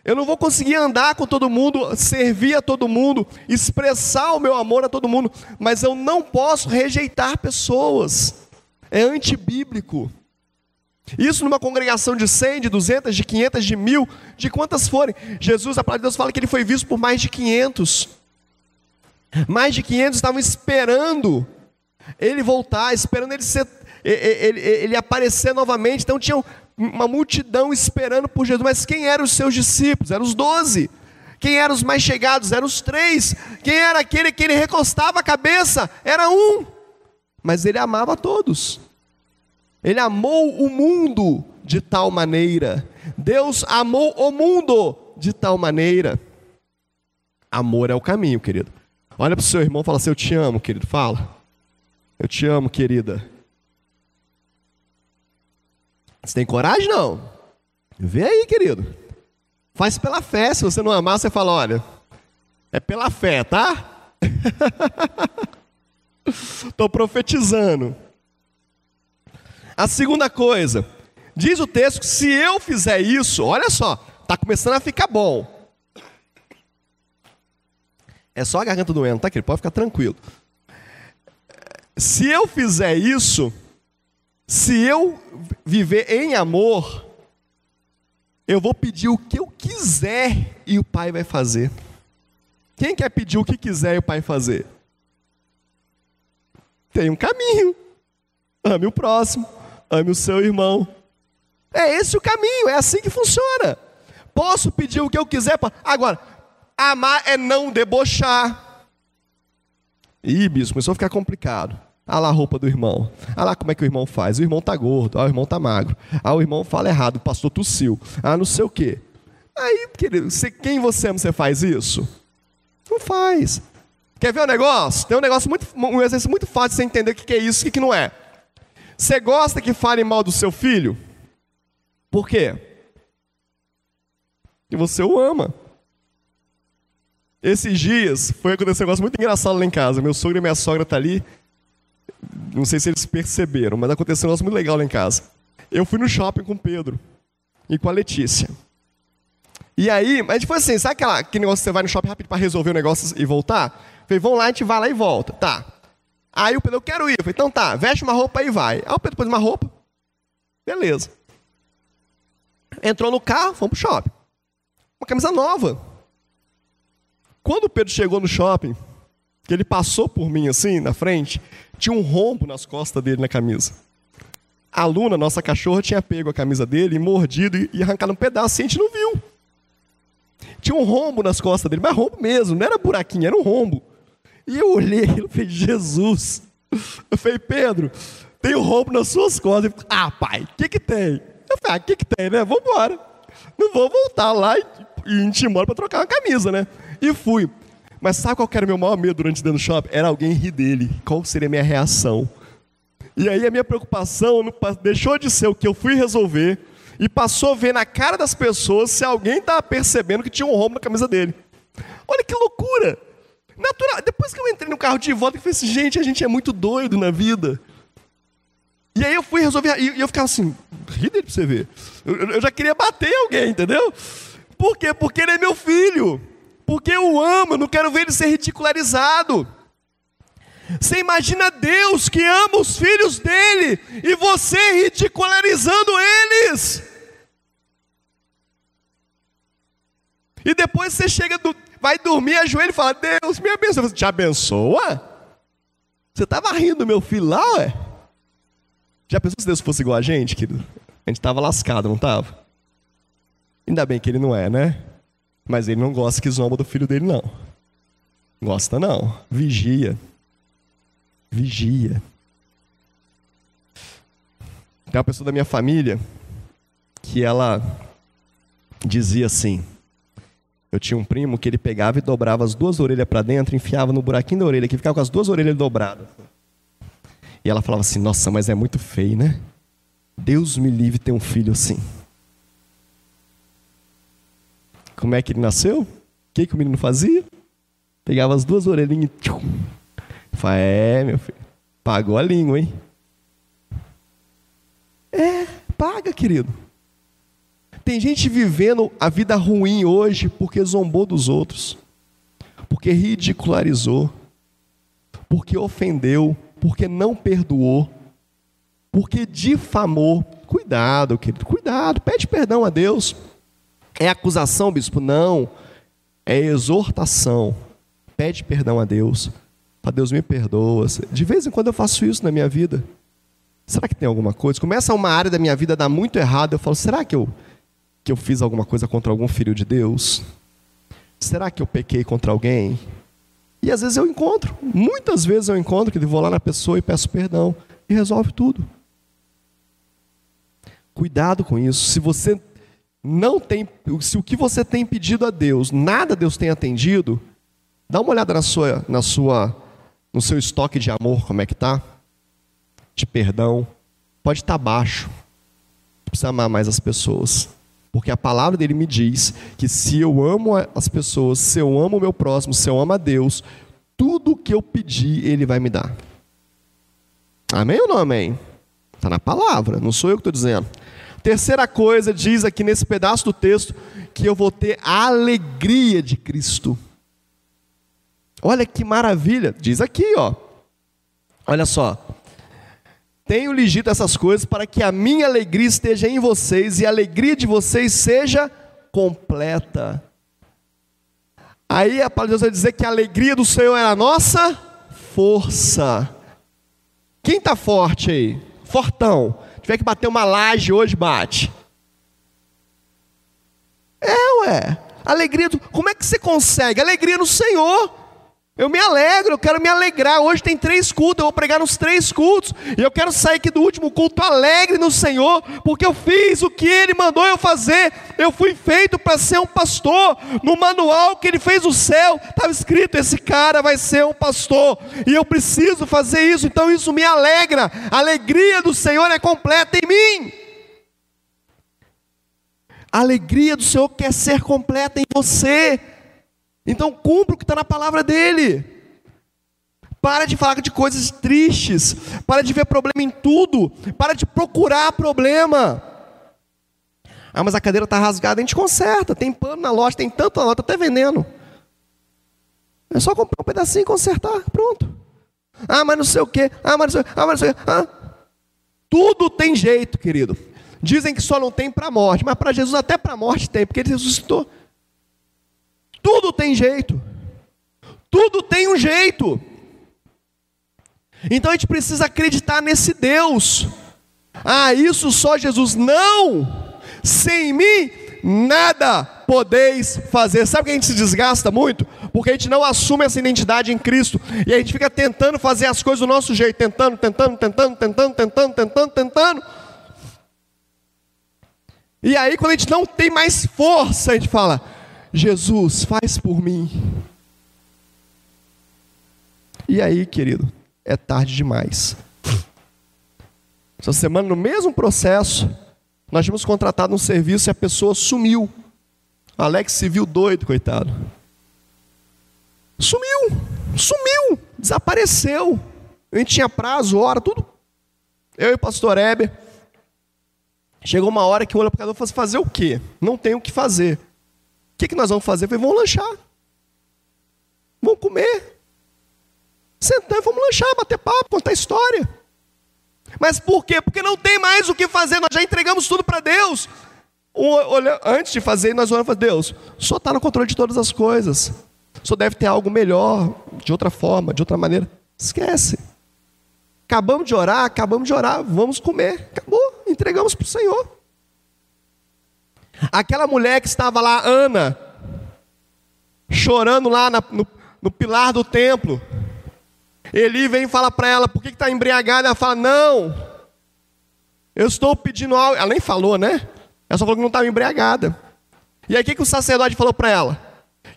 Eu não vou conseguir andar com todo mundo, servir a todo mundo, expressar o meu amor a todo mundo, mas eu não posso rejeitar pessoas. É antibíblico. Isso numa congregação de 100, de 200, de 500, de mil, de quantas forem. Jesus, a palavra de Deus fala que ele foi visto por mais de 500. Mais de 500 estavam esperando ele voltar, esperando ele ser ele, ele aparecer novamente. Então tinha uma multidão esperando por Jesus. Mas quem eram os seus discípulos? Eram os doze. Quem eram os mais chegados? Eram os três. Quem era aquele que ele recostava a cabeça? Era um. Mas ele amava todos. Ele amou o mundo de tal maneira. Deus amou o mundo de tal maneira. Amor é o caminho, querido. Olha para o seu irmão e fala assim: Eu te amo, querido. Fala. Eu te amo, querida. Você tem coragem? Não. Vê aí, querido. Faz pela fé. Se você não amar, você fala: olha, é pela fé, tá? Estou profetizando. A segunda coisa, diz o texto se eu fizer isso, olha só, está começando a ficar bom. É só a garganta doendo, tá, querido? Pode ficar tranquilo. Se eu fizer isso, se eu viver em amor, eu vou pedir o que eu quiser e o Pai vai fazer. Quem quer pedir o que quiser e o Pai fazer? Tem um caminho. Ame o próximo, ame o seu irmão. É esse o caminho, é assim que funciona. Posso pedir o que eu quiser. Agora, Amar é não debochar. Ih, bispo, começou a ficar complicado. Ah lá a roupa do irmão. Ah lá como é que o irmão faz. O irmão tá gordo. Ah, o irmão tá magro. Ah, o irmão fala errado. O pastor tossiu. Ah, não sei o quê. Aí, querido, você, quem você ama, você faz isso? Não faz. Quer ver um negócio? Tem um negócio muito, um exercício muito fácil de você entender o que é isso e o que não é. Você gosta que falem mal do seu filho? Por quê? Porque você o ama. Esses dias foi acontecer um negócio muito engraçado lá em casa. Meu sogro e minha sogra estão tá ali. Não sei se eles perceberam, mas aconteceu um negócio muito legal lá em casa. Eu fui no shopping com o Pedro e com a Letícia. E aí, mas foi assim, sabe aquela, aquele negócio que você vai no shopping rápido para resolver o negócio e voltar? Falei, vamos lá, a gente vai lá e volta. Tá. Aí o Pedro, eu quero ir. Falei, então tá, veste uma roupa e vai. Aí o Pedro pôs uma roupa. Beleza. Entrou no carro, fomos pro shopping. Uma camisa nova. Quando o Pedro chegou no shopping, que ele passou por mim assim, na frente, tinha um rombo nas costas dele na camisa. A Luna, nossa cachorra, tinha pego a camisa dele, e mordido e arrancado um pedaço, e a gente não viu. Tinha um rombo nas costas dele, mas rombo mesmo, não era buraquinho, era um rombo. E eu olhei e falei, Jesus. Eu falei, Pedro, tem um rombo nas suas costas. Falei, ah, pai, o que que tem? Eu falei, ah, o que que tem, né? Vamos embora. Não vou voltar lá e, e embora para trocar uma camisa, né? E fui. Mas sabe qual era o meu maior medo durante dentro do shopping? Era alguém rir dele. Qual seria a minha reação? E aí a minha preocupação deixou de ser o que eu fui resolver e passou a ver na cara das pessoas se alguém estava percebendo que tinha um rombo na camisa dele. Olha que loucura! Natural. Depois que eu entrei no carro de volta, eu falei assim, gente, a gente é muito doido na vida. E aí eu fui resolver, e eu ficava assim, ri dele pra você ver. Eu, já queria bater alguém, entendeu? Por quê? Porque ele é meu filho porque eu amo, eu não quero ver ele ser ridicularizado. Você imagina Deus que ama os filhos dele e você ridicularizando eles. E depois você chega, do, vai dormir, ajoelha e fala: Deus me abençoa. Você te abençoa? Você estava rindo, meu filho, lá, ué? Já pensou se Deus fosse igual a gente, querido? A gente estava lascado, não estava? Ainda bem que ele não é, né? Mas ele não gosta que zomba do filho dele, não. Gosta não. Vigia. Vigia. Tem uma pessoa da minha família que ela dizia assim: eu tinha um primo que ele pegava e dobrava as duas orelhas para dentro, enfiava no buraquinho da orelha, que ficava com as duas orelhas dobradas. E ela falava assim: Nossa, mas é muito feio, né? Deus me livre ter um filho assim. Como é que ele nasceu? O que, que o menino fazia? Pegava as duas orelhinhas e. Fala, é, meu filho. Pagou a língua, hein? É, paga, querido. Tem gente vivendo a vida ruim hoje porque zombou dos outros, porque ridicularizou, porque ofendeu, porque não perdoou, porque difamou. Cuidado, querido, cuidado, pede perdão a Deus. É acusação, bispo? Não. É exortação. Pede perdão a Deus. Para Deus me perdoa. De vez em quando eu faço isso na minha vida. Será que tem alguma coisa? Começa uma área da minha vida a dar muito errado. Eu falo, será que eu, que eu fiz alguma coisa contra algum filho de Deus? Será que eu pequei contra alguém? E às vezes eu encontro, muitas vezes eu encontro que vou lá na pessoa e peço perdão e resolve tudo. Cuidado com isso. Se você não tem, se o que você tem pedido a Deus, nada Deus tem atendido, dá uma olhada na sua, na sua, no seu estoque de amor, como é que tá? De perdão, pode estar tá baixo. Precisa amar mais as pessoas. Porque a palavra dele me diz que se eu amo as pessoas, se eu amo o meu próximo, se eu amo a Deus, tudo que eu pedir, ele vai me dar. Amém ou não amém? Está na palavra, não sou eu que estou dizendo. Terceira coisa, diz aqui nesse pedaço do texto, que eu vou ter a alegria de Cristo. Olha que maravilha, diz aqui, ó. Olha só. Tenho lhe essas coisas para que a minha alegria esteja em vocês e a alegria de vocês seja completa. Aí a palavra de Deus vai dizer que a alegria do Senhor é a nossa força. Quem está forte aí? Fortão. Se tiver que bater uma laje hoje, bate. É, ué. Alegria, do... como é que você consegue? Alegria no Senhor. Eu me alegro, eu quero me alegrar. Hoje tem três cultos, eu vou pregar nos três cultos. E eu quero sair aqui do último culto alegre no Senhor, porque eu fiz o que Ele mandou eu fazer. Eu fui feito para ser um pastor. No manual que Ele fez o céu, estava escrito: esse cara vai ser um pastor. E eu preciso fazer isso, então isso me alegra. A alegria do Senhor é completa em mim. A alegria do Senhor quer ser completa em você. Então cumpra o que está na palavra dele. Para de falar de coisas tristes. Para de ver problema em tudo. Para de procurar problema. Ah, mas a cadeira está rasgada, a gente conserta. Tem pano na loja, tem tanto na loja, está até vendendo. É só comprar um pedacinho e consertar, pronto. Ah, mas não sei o quê. Ah, mas não sei, ah, mas não sei o quê. Ah. Tudo tem jeito, querido. Dizem que só não tem para a morte, mas para Jesus até para a morte tem, porque ele ressuscitou. Tudo tem jeito. Tudo tem um jeito. Então a gente precisa acreditar nesse Deus. Ah, isso só Jesus. Não! Sem mim, nada podeis fazer. Sabe que a gente se desgasta muito? Porque a gente não assume essa identidade em Cristo. E a gente fica tentando fazer as coisas do nosso jeito. Tentando, tentando, tentando, tentando, tentando, tentando, tentando. E aí, quando a gente não tem mais força, a gente fala: Jesus, faz por mim. E aí, querido, é tarde demais. Essa semana, no mesmo processo, nós tínhamos contratado um serviço e a pessoa sumiu. Alex se viu doido, coitado. Sumiu, sumiu, desapareceu. A gente tinha prazo, hora, tudo. Eu e o pastor Heber. Chegou uma hora que o e falou: fazer o quê? Não tem o que fazer que, que nós vamos fazer? Falei, vamos lanchar. Vamos comer. Sentar e vamos lanchar, bater papo, contar história. Mas por quê? Porque não tem mais o que fazer, nós já entregamos tudo para Deus. Antes de fazer, nós vamos falar, Deus, Senhor está no controle de todas as coisas. Senhor deve ter algo melhor, de outra forma, de outra maneira. Esquece. Acabamos de orar, acabamos de orar, vamos comer. Acabou, entregamos para o Senhor. Aquela mulher que estava lá, Ana, chorando lá na, no, no, pilar do templo. Eli vem e fala para ela, por que está embriagada? Ela fala, não, eu estou pedindo algo. Ela nem falou, né? Ela só falou que não estava embriagada. E aí o que, que o sacerdote falou para ela?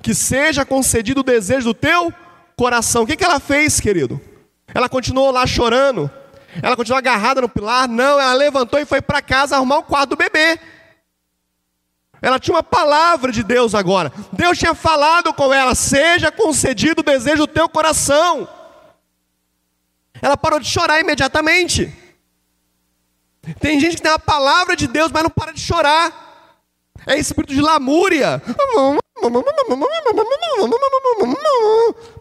Que seja concedido o desejo do teu coração. O que, que ela fez, querido? Ela continuou lá chorando. Ela continuou agarrada no pilar. Não, ela levantou e foi para casa arrumar o quarto do bebê. Ela tinha uma palavra de Deus agora. Deus tinha falado com ela: seja concedido o desejo do teu coração. Ela parou de chorar imediatamente. Tem gente que tem a palavra de Deus, mas não para de chorar. É espírito de lamúria.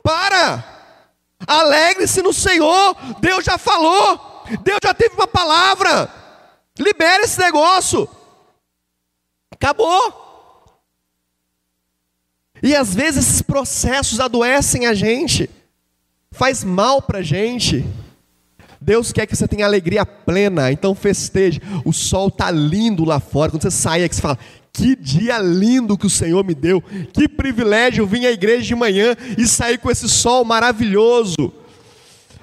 Para! Alegre-se no Senhor. Deus já falou. Deus já teve uma palavra. Libere esse negócio. Acabou. E às vezes esses processos adoecem a gente, faz mal para a gente. Deus quer que você tenha alegria plena, então festeje. O sol está lindo lá fora. Quando você sai aqui, você fala: Que dia lindo que o Senhor me deu. Que privilégio vir à igreja de manhã e sair com esse sol maravilhoso.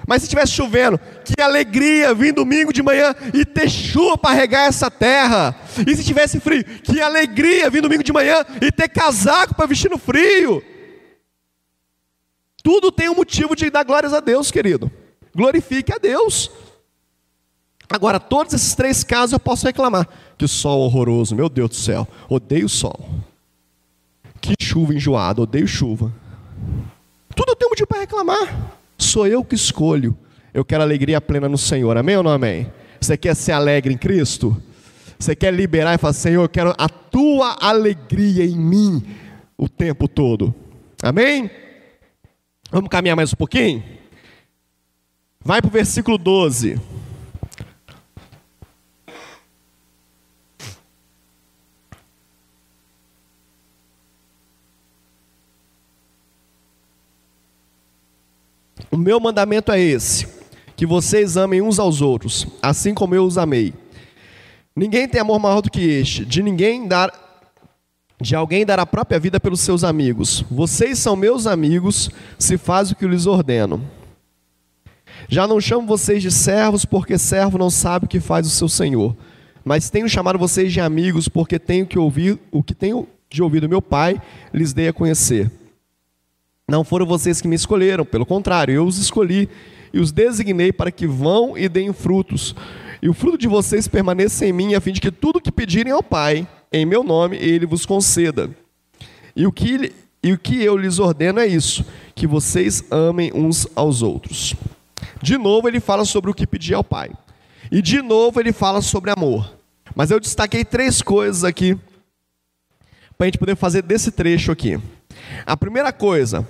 Mas se estivesse chovendo, que alegria vir domingo de manhã e ter chuva para regar essa terra. E se tivesse frio, que alegria vir domingo de manhã e ter casaco para vestir no frio. Tudo tem um motivo de dar glórias a Deus, querido. Glorifique a Deus. Agora, todos esses três casos eu posso reclamar. Que sol horroroso, meu Deus do céu. Odeio sol. Que chuva enjoada, odeio chuva. Tudo eu tenho motivo para reclamar. Sou eu que escolho. Eu quero alegria plena no Senhor. Amém ou não amém? Você quer ser alegre em Cristo? Você quer liberar e falar, Senhor, eu quero a tua alegria em mim o tempo todo. Amém? Vamos caminhar mais um pouquinho? Vai para o versículo 12. O meu mandamento é esse: que vocês amem uns aos outros, assim como eu os amei. Ninguém tem amor maior do que este, de ninguém dar de alguém dar a própria vida pelos seus amigos. Vocês são meus amigos, se faz o que eu lhes ordeno. Já não chamo vocês de servos, porque servo não sabe o que faz o seu senhor. Mas tenho chamado vocês de amigos, porque tenho que ouvir o que tenho de ouvir do meu Pai, lhes dei a conhecer. Não foram vocês que me escolheram, pelo contrário, eu os escolhi e os designei para que vão e deem frutos. E o fruto de vocês permaneça em mim, a fim de que tudo que pedirem ao Pai, em meu nome, Ele vos conceda. E o que, e o que eu lhes ordeno é isso: que vocês amem uns aos outros. De novo, ele fala sobre o que pedir ao Pai. E de novo, ele fala sobre amor. Mas eu destaquei três coisas aqui, para a gente poder fazer desse trecho aqui. A primeira coisa,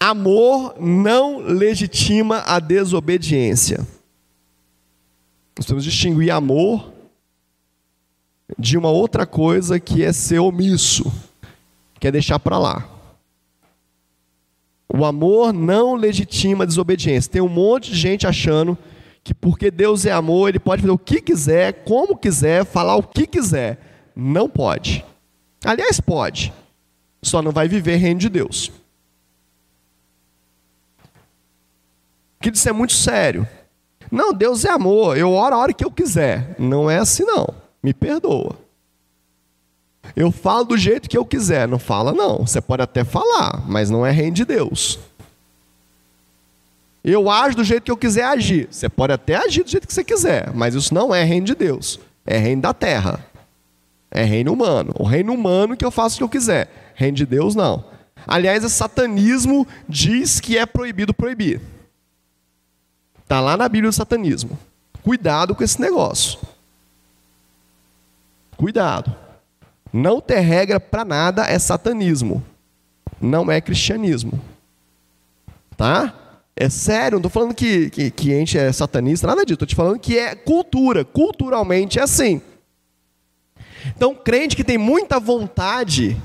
Amor não legitima a desobediência. Nós temos que distinguir amor de uma outra coisa que é ser omisso, que é deixar para lá. O amor não legitima a desobediência. Tem um monte de gente achando que porque Deus é amor, ele pode fazer o que quiser, como quiser, falar o que quiser. Não pode. Aliás, pode. Só não vai viver reino de Deus. Que isso é muito sério. Não, Deus é amor, eu oro a hora que eu quiser. Não é assim não, me perdoa. Eu falo do jeito que eu quiser, não fala não. Você pode até falar, mas não é reino de Deus. Eu ajo do jeito que eu quiser agir. Você pode até agir do jeito que você quiser, mas isso não é reino de Deus. É reino da terra. É reino humano. O reino humano que eu faço o que eu quiser. Reino de Deus não. Aliás, o satanismo diz que é proibido proibir. Está lá na Bíblia o satanismo. Cuidado com esse negócio. Cuidado. Não ter regra para nada é satanismo. Não é cristianismo. Tá? É sério, não estou falando que, que, que a gente é satanista, nada disso. Estou te falando que é cultura. Culturalmente é assim. Então, crente que tem muita vontade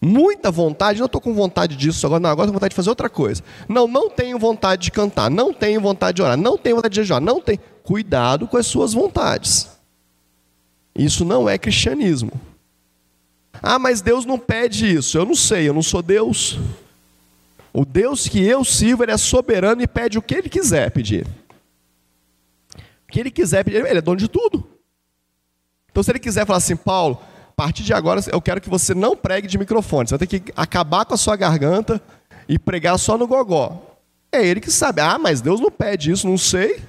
muita vontade, não estou com vontade disso agora, não, agora estou com vontade de fazer outra coisa. Não, não tenho vontade de cantar, não tenho vontade de orar, não tenho vontade de jejuar, não tenho. Cuidado com as suas vontades. Isso não é cristianismo. Ah, mas Deus não pede isso. Eu não sei, eu não sou Deus. O Deus que eu sirvo, ele é soberano e pede o que ele quiser pedir. O que ele quiser pedir, ele é dono de tudo. Então, se ele quiser falar assim, Paulo, partir de agora eu quero que você não pregue de microfone. Você vai ter que acabar com a sua garganta e pregar só no gogó. É ele que sabe. Ah, mas Deus não pede isso, não sei.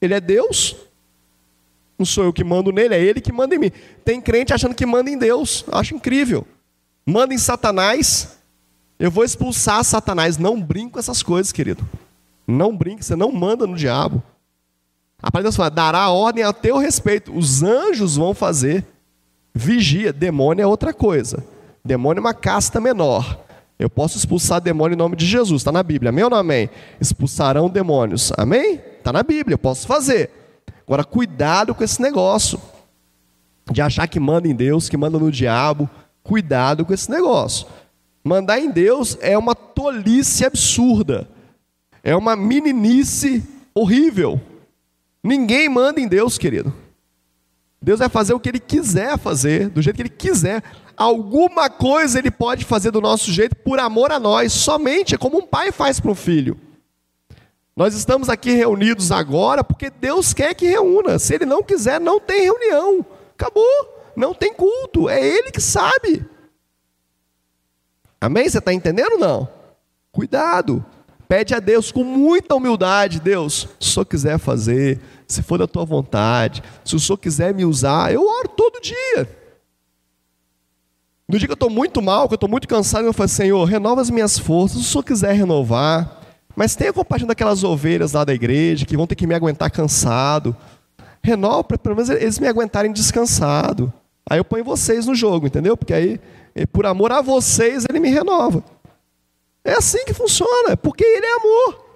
Ele é Deus. Não sou eu que mando nele, é ele que manda em mim. Tem crente achando que manda em Deus. Acho incrível. Manda em Satanás. Eu vou expulsar Satanás. Não brinco com essas coisas, querido. Não brinque, você não manda no diabo. A palavra Deus fala, dará ordem a teu respeito. Os anjos vão fazer. Vigia, demônio é outra coisa. Demônio é uma casta menor. Eu posso expulsar demônio em nome de Jesus, está na Bíblia, amém ou não amém? Expulsarão demônios, amém? Está na Bíblia, eu posso fazer. Agora, cuidado com esse negócio de achar que manda em Deus, que manda no diabo. Cuidado com esse negócio. Mandar em Deus é uma tolice absurda, é uma meninice horrível. Ninguém manda em Deus, querido. Deus vai fazer o que Ele quiser fazer, do jeito que Ele quiser. Alguma coisa Ele pode fazer do nosso jeito por amor a nós, somente é como um pai faz para um filho. Nós estamos aqui reunidos agora porque Deus quer que reúna. Se Ele não quiser, não tem reunião. Acabou. Não tem culto. É Ele que sabe. Amém? Você está entendendo ou não? Cuidado. Pede a Deus com muita humildade, Deus, se o quiser fazer, se for da tua vontade, se o Senhor quiser me usar, eu oro todo dia. No dia que eu estou muito mal, que eu estou muito cansado, eu falo, Senhor, renova as minhas forças, se o Senhor quiser renovar, Mas tenha compaixão daquelas ovelhas lá da igreja que vão ter que me aguentar cansado. Renova para pelo menos eles me aguentarem descansado. Aí eu ponho vocês no jogo, entendeu? Porque aí, por amor a vocês, ele me renova. É assim que funciona, porque ele é amor.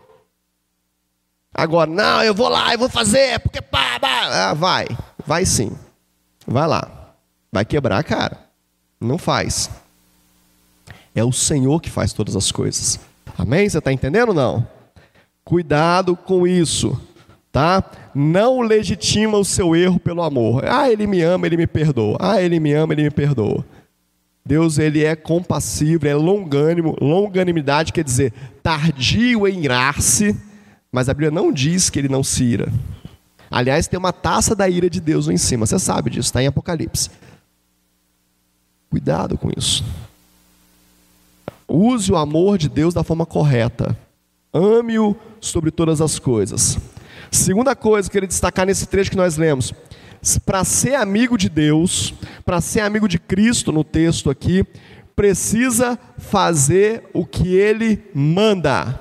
Agora, não, eu vou lá, eu vou fazer, porque pá, pá. Ah, vai, vai sim. Vai lá. Vai quebrar a cara. Não faz. É o Senhor que faz todas as coisas. Amém? Você está entendendo ou não? Cuidado com isso, tá? Não legitima o seu erro pelo amor. Ah, ele me ama, ele me perdoa. Ah, ele me ama, ele me perdoa. Deus ele é compassivo, é longânimo. Longanimidade quer dizer tardio em irar-se, mas a Bíblia não diz que ele não se ira. Aliás, tem uma taça da ira de Deus lá em cima. Você sabe disso, está em Apocalipse. Cuidado com isso. Use o amor de Deus da forma correta. Ame-o sobre todas as coisas. Segunda coisa que ele destacar nesse trecho que nós lemos: para ser amigo de Deus, para ser amigo de Cristo no texto aqui, precisa fazer o que ele manda.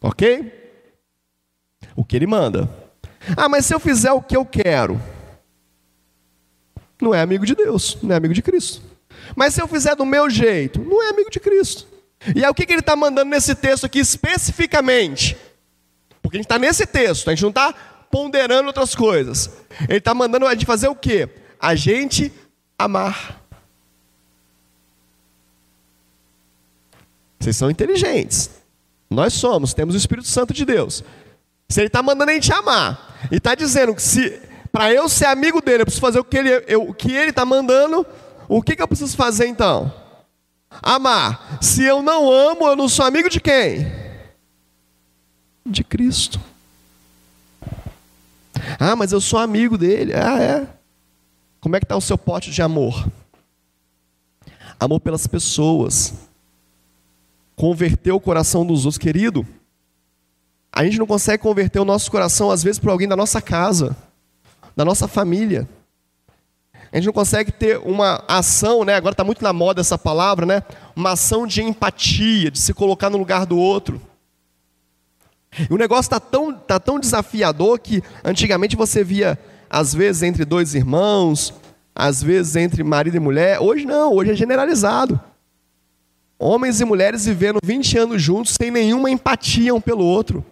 Ok? O que ele manda. Ah, mas se eu fizer o que eu quero, não é amigo de Deus, não é amigo de Cristo. Mas se eu fizer do meu jeito, não é amigo de Cristo. E é o que, que ele está mandando nesse texto aqui especificamente. Porque a gente está nesse texto, a gente não está ponderando outras coisas. Ele está mandando a gente fazer o quê? A gente amar. Vocês são inteligentes. Nós somos, temos o Espírito Santo de Deus. Se ele está mandando a gente amar, e está dizendo que se para eu ser amigo dele, eu preciso fazer o que ele está mandando, o que, que eu preciso fazer então? Amar. Se eu não amo, eu não sou amigo de quem? De Cristo. Ah, mas eu sou amigo dele. Ah, é? Como é que está o seu pote de amor? Amor pelas pessoas. Converter o coração dos outros. Querido, a gente não consegue converter o nosso coração, às vezes, para alguém da nossa casa, da nossa família. A gente não consegue ter uma ação, né? Agora está muito na moda essa palavra, né? Uma ação de empatia, de se colocar no lugar do outro. E o negócio está tão, tá tão desafiador que antigamente você via, às vezes, entre dois irmãos, às vezes entre marido e mulher. Hoje não, hoje é generalizado. Homens e mulheres vivendo 20 anos juntos sem nenhuma empatia um pelo outro.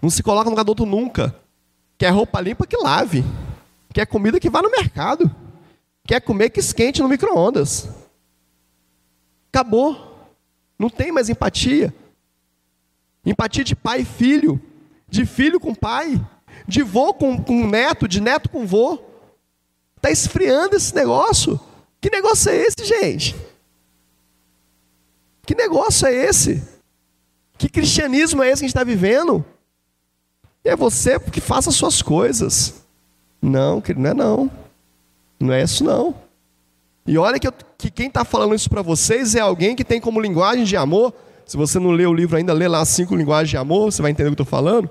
Não se coloca no lugar do outro nunca. Quer roupa limpa que lave. Quer comida que vá no mercado. Quer comer que esquente no micro-ondas. Acabou. Não tem mais empatia. Empatia de pai e filho. De filho com pai. De vô com, com neto. De neto com vô. Está esfriando esse negócio. Que negócio é esse, gente? Que negócio é esse? Que cristianismo é esse que a gente está vivendo? É você que faça as suas coisas. Não, querido, não é não. Não é isso não. E olha que, eu, que quem está falando isso para vocês é alguém que tem como linguagem de amor. Se você não lê o livro ainda, lê lá cinco linguagens de amor, você vai entender o que eu estou falando.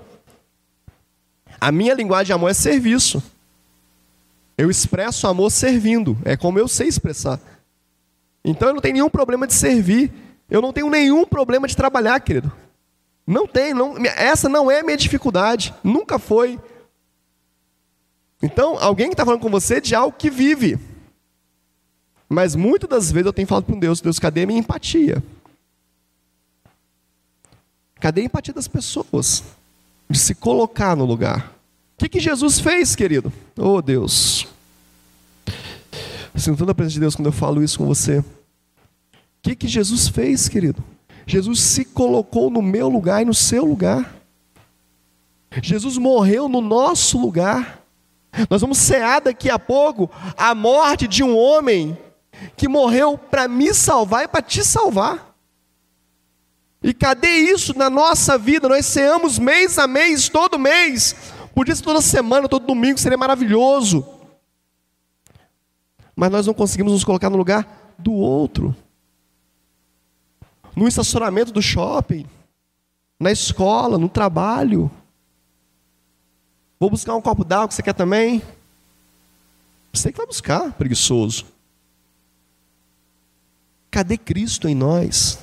A minha linguagem de amor é serviço. Eu expresso amor servindo. É como eu sei expressar. Então eu não tenho nenhum problema de servir. Eu não tenho nenhum problema de trabalhar, querido. Não tem, não, essa não é a minha dificuldade. Nunca foi. Então, alguém que está falando com você de algo que vive. Mas muitas das vezes eu tenho falado com Deus, Deus, cadê a minha empatia? Cadê a empatia das pessoas? De se colocar no lugar. O que, que Jesus fez, querido? Oh, Deus. Sinto toda a presença de Deus quando eu falo isso com você. O que, que Jesus fez, querido? Jesus se colocou no meu lugar e no seu lugar. Jesus morreu no nosso lugar. Nós vamos cear daqui a pouco a morte de um homem que morreu para me salvar e para te salvar. E cadê isso na nossa vida? Nós ceamos mês a mês, todo mês. Podia ser toda semana, todo domingo, seria maravilhoso. Mas nós não conseguimos nos colocar no lugar do outro. No estacionamento do shopping, na escola, no trabalho. Vou buscar um copo d'água, você quer também? Você que vai buscar, preguiçoso. Cadê Cristo em nós?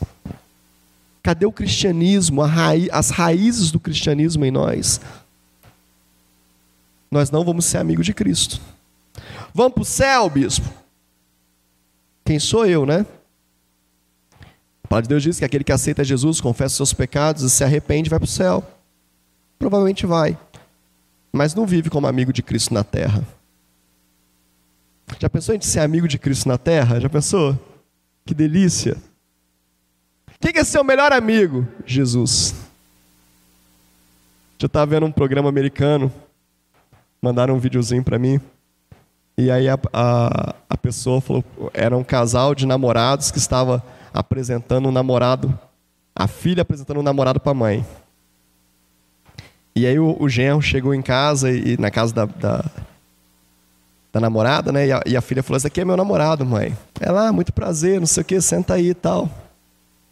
Cadê o cristianismo, as raízes do cristianismo em nós? Nós não vamos ser amigos de Cristo. Vamos para o céu, bispo? Quem sou eu, né? Palavra de Deus diz que aquele que aceita Jesus, confessa seus pecados e se arrepende, vai para o céu. Provavelmente vai. Mas não vive como amigo de Cristo na terra. Já pensou em ser amigo de Cristo na terra? Já pensou? Que delícia! Quem é seu melhor amigo? Jesus. Eu estava vendo um programa americano, mandaram um videozinho para mim, e aí a, a, a, pessoa falou, era um casal de namorados que estava apresentando um namorado, a filha apresentando um namorado para a mãe. E aí o, o genro chegou em casa, e na casa da, da, da namorada, né, e a, e a, filha falou, esse aqui é meu namorado, mãe. Ela, ah, muito prazer, não sei o que, senta aí e tal.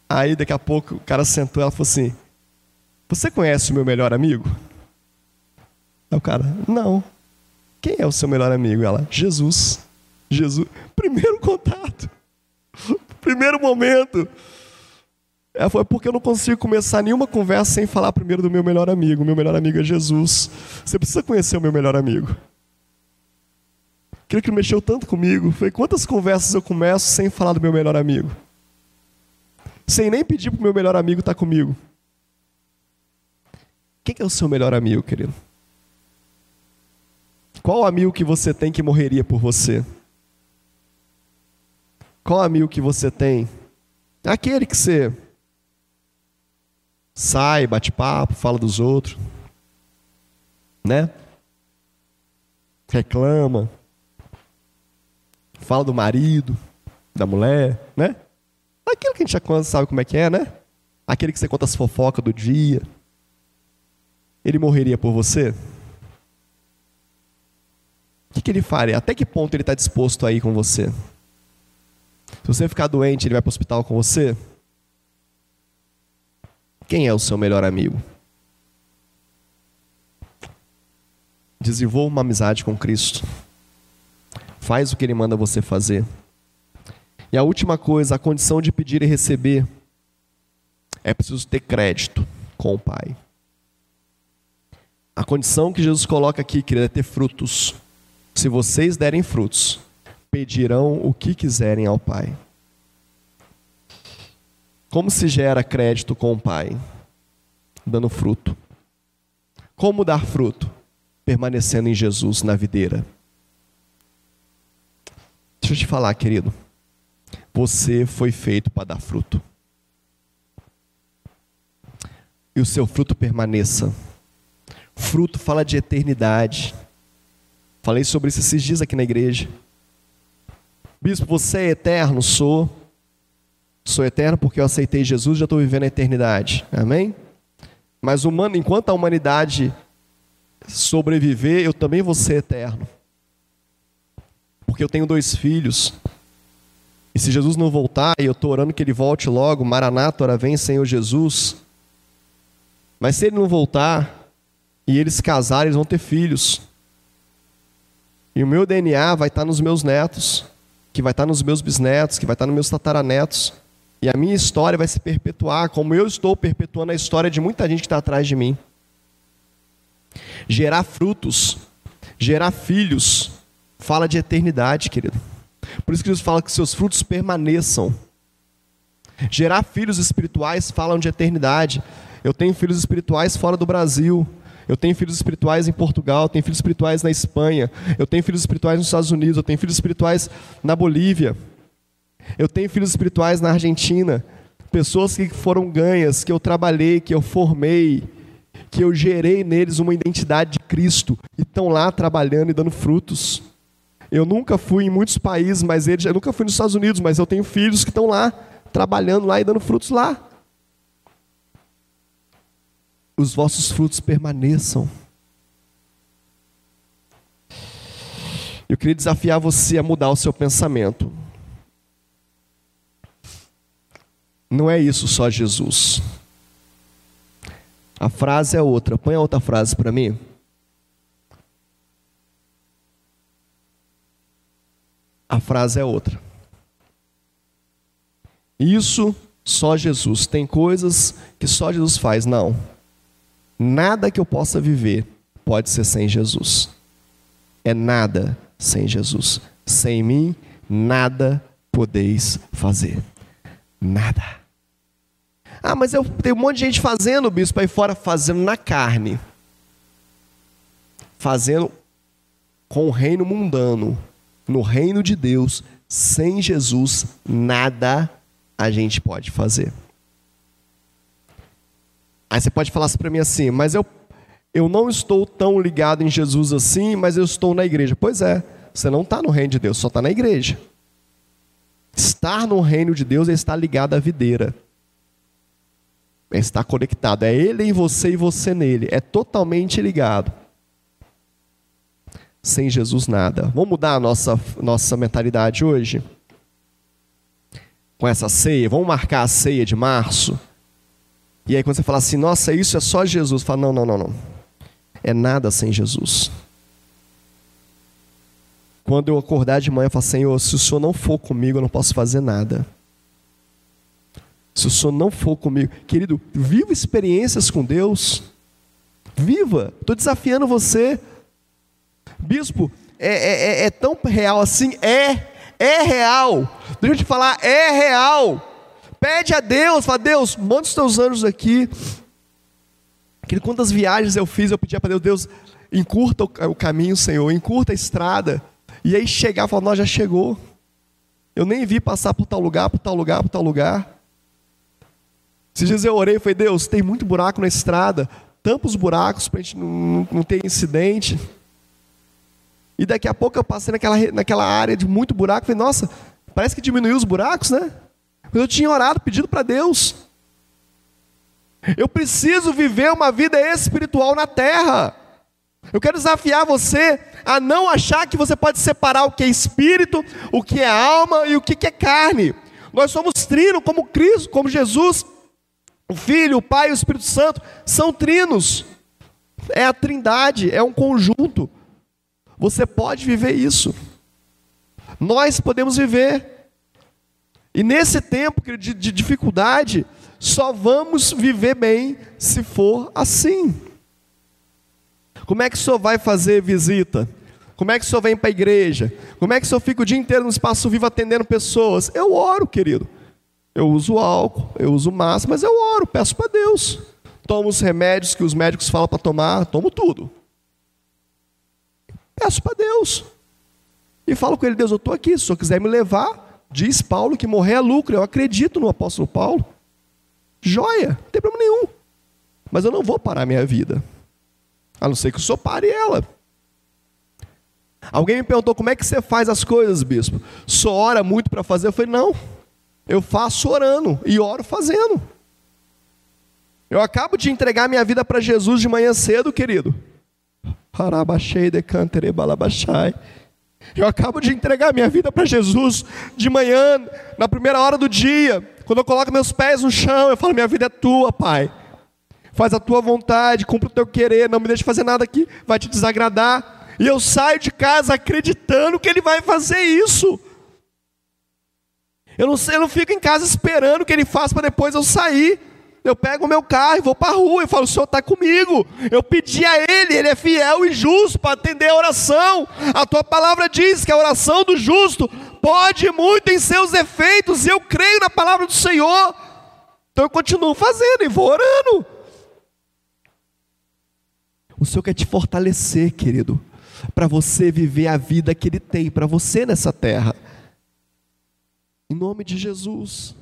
Aí daqui a pouco o cara sentou ela falou assim: Você conhece o meu melhor amigo? Aí o cara, não. Quem é o seu melhor amigo? Ela, Jesus. Jesus. Primeiro contato. Primeiro momento. É porque eu não consigo começar nenhuma conversa sem falar primeiro do meu melhor amigo. Meu melhor amigo é Jesus. Você precisa conhecer o meu melhor amigo. Aquilo que mexeu tanto comigo foi quantas conversas eu começo sem falar do meu melhor amigo sem nem pedir para o meu melhor amigo estar tá comigo. Quem é o seu melhor amigo, querido? Qual amigo que você tem que morreria por você? Qual amigo que você tem? Aquele que você sai, bate papo, fala dos outros, né? Reclama, fala do marido, da mulher, né? Aquilo que a gente já sabe como é que é, né? Aquele que você conta as fofocas do dia. Ele morreria por você? O que, que ele faria? Até que ponto ele está disposto a ir com você? Se você ficar doente, ele vai para o hospital com você? Quem é o seu melhor amigo? Desenvolva uma amizade com Cristo. Faz o que ele manda você fazer. E a última coisa, a condição de pedir e receber, é preciso ter crédito com o Pai. A condição que Jesus coloca aqui, querido, é ter frutos. Se vocês derem frutos, pedirão o que quiserem ao Pai. Como se gera crédito com o Pai? Dando fruto. Como dar fruto? Permanecendo em Jesus na videira. Deixa eu te falar, querido. Você foi feito para dar fruto. E o seu fruto permaneça. Fruto fala de eternidade. Falei sobre isso esses dias aqui na igreja. Bispo, você é eterno? Sou. Sou eterno porque eu aceitei Jesus, já estou vivendo a eternidade. Amém? Mas humano, enquanto a humanidade sobreviver, eu também vou ser eterno. Porque eu tenho dois filhos. E se Jesus não voltar, e eu estou orando que ele volte logo, Maranata, ora vem, Senhor Jesus. Mas se ele não voltar, e eles casarem, eles vão ter filhos. E o meu DNA vai estar nos meus netos, que vai estar nos meus bisnetos, que vai estar nos meus tataranetos. E a minha história vai se perpetuar, como eu estou perpetuando a história de muita gente que está atrás de mim. Gerar frutos, gerar filhos, fala de eternidade, querido. Por isso que Jesus fala que seus frutos permaneçam. Gerar filhos espirituais falam de eternidade. Eu tenho filhos espirituais fora do Brasil. Eu tenho filhos espirituais em Portugal, tenho filhos espirituais na Espanha, eu tenho filhos espirituais nos Estados Unidos, eu tenho filhos espirituais na Bolívia, eu tenho filhos espirituais na Argentina, pessoas que foram ganhas, que eu trabalhei, que eu formei, que eu gerei neles uma identidade de Cristo e estão lá trabalhando e dando frutos. Eu nunca fui em muitos países, mas eles, eu nunca fui nos Estados Unidos, mas eu tenho filhos que estão lá, trabalhando lá e dando frutos lá. Os vossos frutos permaneçam. Eu queria desafiar você a mudar o seu pensamento. Não é isso só Jesus. A frase é outra. Põe a outra frase para mim. A frase é outra. Isso Só Jesus. Tem coisas que só Jesus faz. Não. Nada que eu possa viver pode ser sem Jesus. É nada sem Jesus. Sem mim, nada podeis fazer. Nada. Ah, mas eu tenho um monte de gente fazendo, bispo, aí fora, fazendo na carne. Fazendo com o reino mundano. No reino de Deus, sem Jesus, nada a gente pode fazer. Aí você pode falar assim para mim assim, mas eu, eu não estou tão ligado em Jesus assim, mas eu estou na igreja. Pois é, você não está no reino de Deus, só está na igreja. Estar no reino de Deus é estar ligado à videira. É estar conectado. É Ele em você e você nele. É totalmente ligado. Sem Jesus, nada. Vamos mudar a nossa, nossa mentalidade hoje? Com essa ceia. Vamos marcar a ceia de março? E aí, quando você fala assim, nossa, isso é só Jesus, fala, não, não, não, não. É nada sem Jesus. Quando eu acordar de manhã, eu falo, Senhor, se o Senhor não for comigo, eu não posso fazer nada. Se o Senhor não for comigo, querido, viva experiências com Deus. Viva. Estou desafiando você. Bispo, é, é, é, é tão real assim? É. É real. Deixa eu te falar, é real. Pede a Deus, fala, Deus, manda os teus anjos aqui. Que quantas viagens eu fiz, eu pedia para Deus, Deus, encurta o caminho, Senhor, encurta a estrada. E aí chegar e falar, nós já chegou. Eu nem vi passar por tal lugar, por tal lugar, por tal lugar. Esses dias eu orei e falei, Deus, tem muito buraco na estrada, tampa os buracos para a gente não, não ter incidente. E daqui a pouco eu passei naquela, naquela área de muito buraco, falei, nossa, parece que diminuiu os buracos, né? Eu tinha orado, pedido para Deus. Eu preciso viver uma vida espiritual na terra. Eu quero desafiar você a não achar que você pode separar o que é espírito, o que é alma e o que é carne. Nós somos trino, como Cristo, como Jesus, o Filho, o Pai e o Espírito Santo são trinos. É a trindade, é um conjunto. Você pode viver isso. Nós podemos viver. E nesse tempo de, de dificuldade, só vamos viver bem se for assim. Como é que o senhor vai fazer visita? Como é que o senhor vem para a igreja? Como é que o senhor fica o dia inteiro no espaço vivo atendendo pessoas? Eu oro, querido. Eu uso álcool, eu uso massa, mas eu oro, peço para Deus. Tomo os remédios que os médicos falam para tomar, tomo tudo. Peço para Deus. E falo com ele, Deus, eu estou aqui, se o senhor quiser me levar, Diz Paulo que morrer é lucro. Eu acredito no apóstolo Paulo. Joia, não tem problema nenhum. Mas eu não vou parar minha vida. A não ser que o senhor pare ela. Alguém me perguntou como é que você faz as coisas, bispo? Só ora muito para fazer? Eu falei, não. Eu faço orando e oro fazendo. Eu acabo de entregar minha vida para Jesus de manhã cedo, querido. Parabachei de cantere balabachai. Eu acabo de entregar minha vida para Jesus de manhã, na primeira hora do dia. Quando eu coloco meus pés no chão, eu falo: Minha vida é tua, Pai. Faz a tua vontade, cumpre o teu querer, não me deixe fazer nada que vai te desagradar. E eu saio de casa acreditando que Ele vai fazer isso. Eu não, eu não fico em casa esperando que Ele faça para depois eu sair. Eu pego o meu carro e vou para a rua e falo: o Senhor está comigo. Eu pedi a Ele, Ele é fiel e justo para atender a oração. A tua palavra diz que a oração do justo pode muito em seus efeitos, e eu creio na palavra do Senhor. Então eu continuo fazendo e vou orando. O Senhor quer te fortalecer, querido, para você viver a vida que Ele tem para você nessa terra. Em nome de Jesus.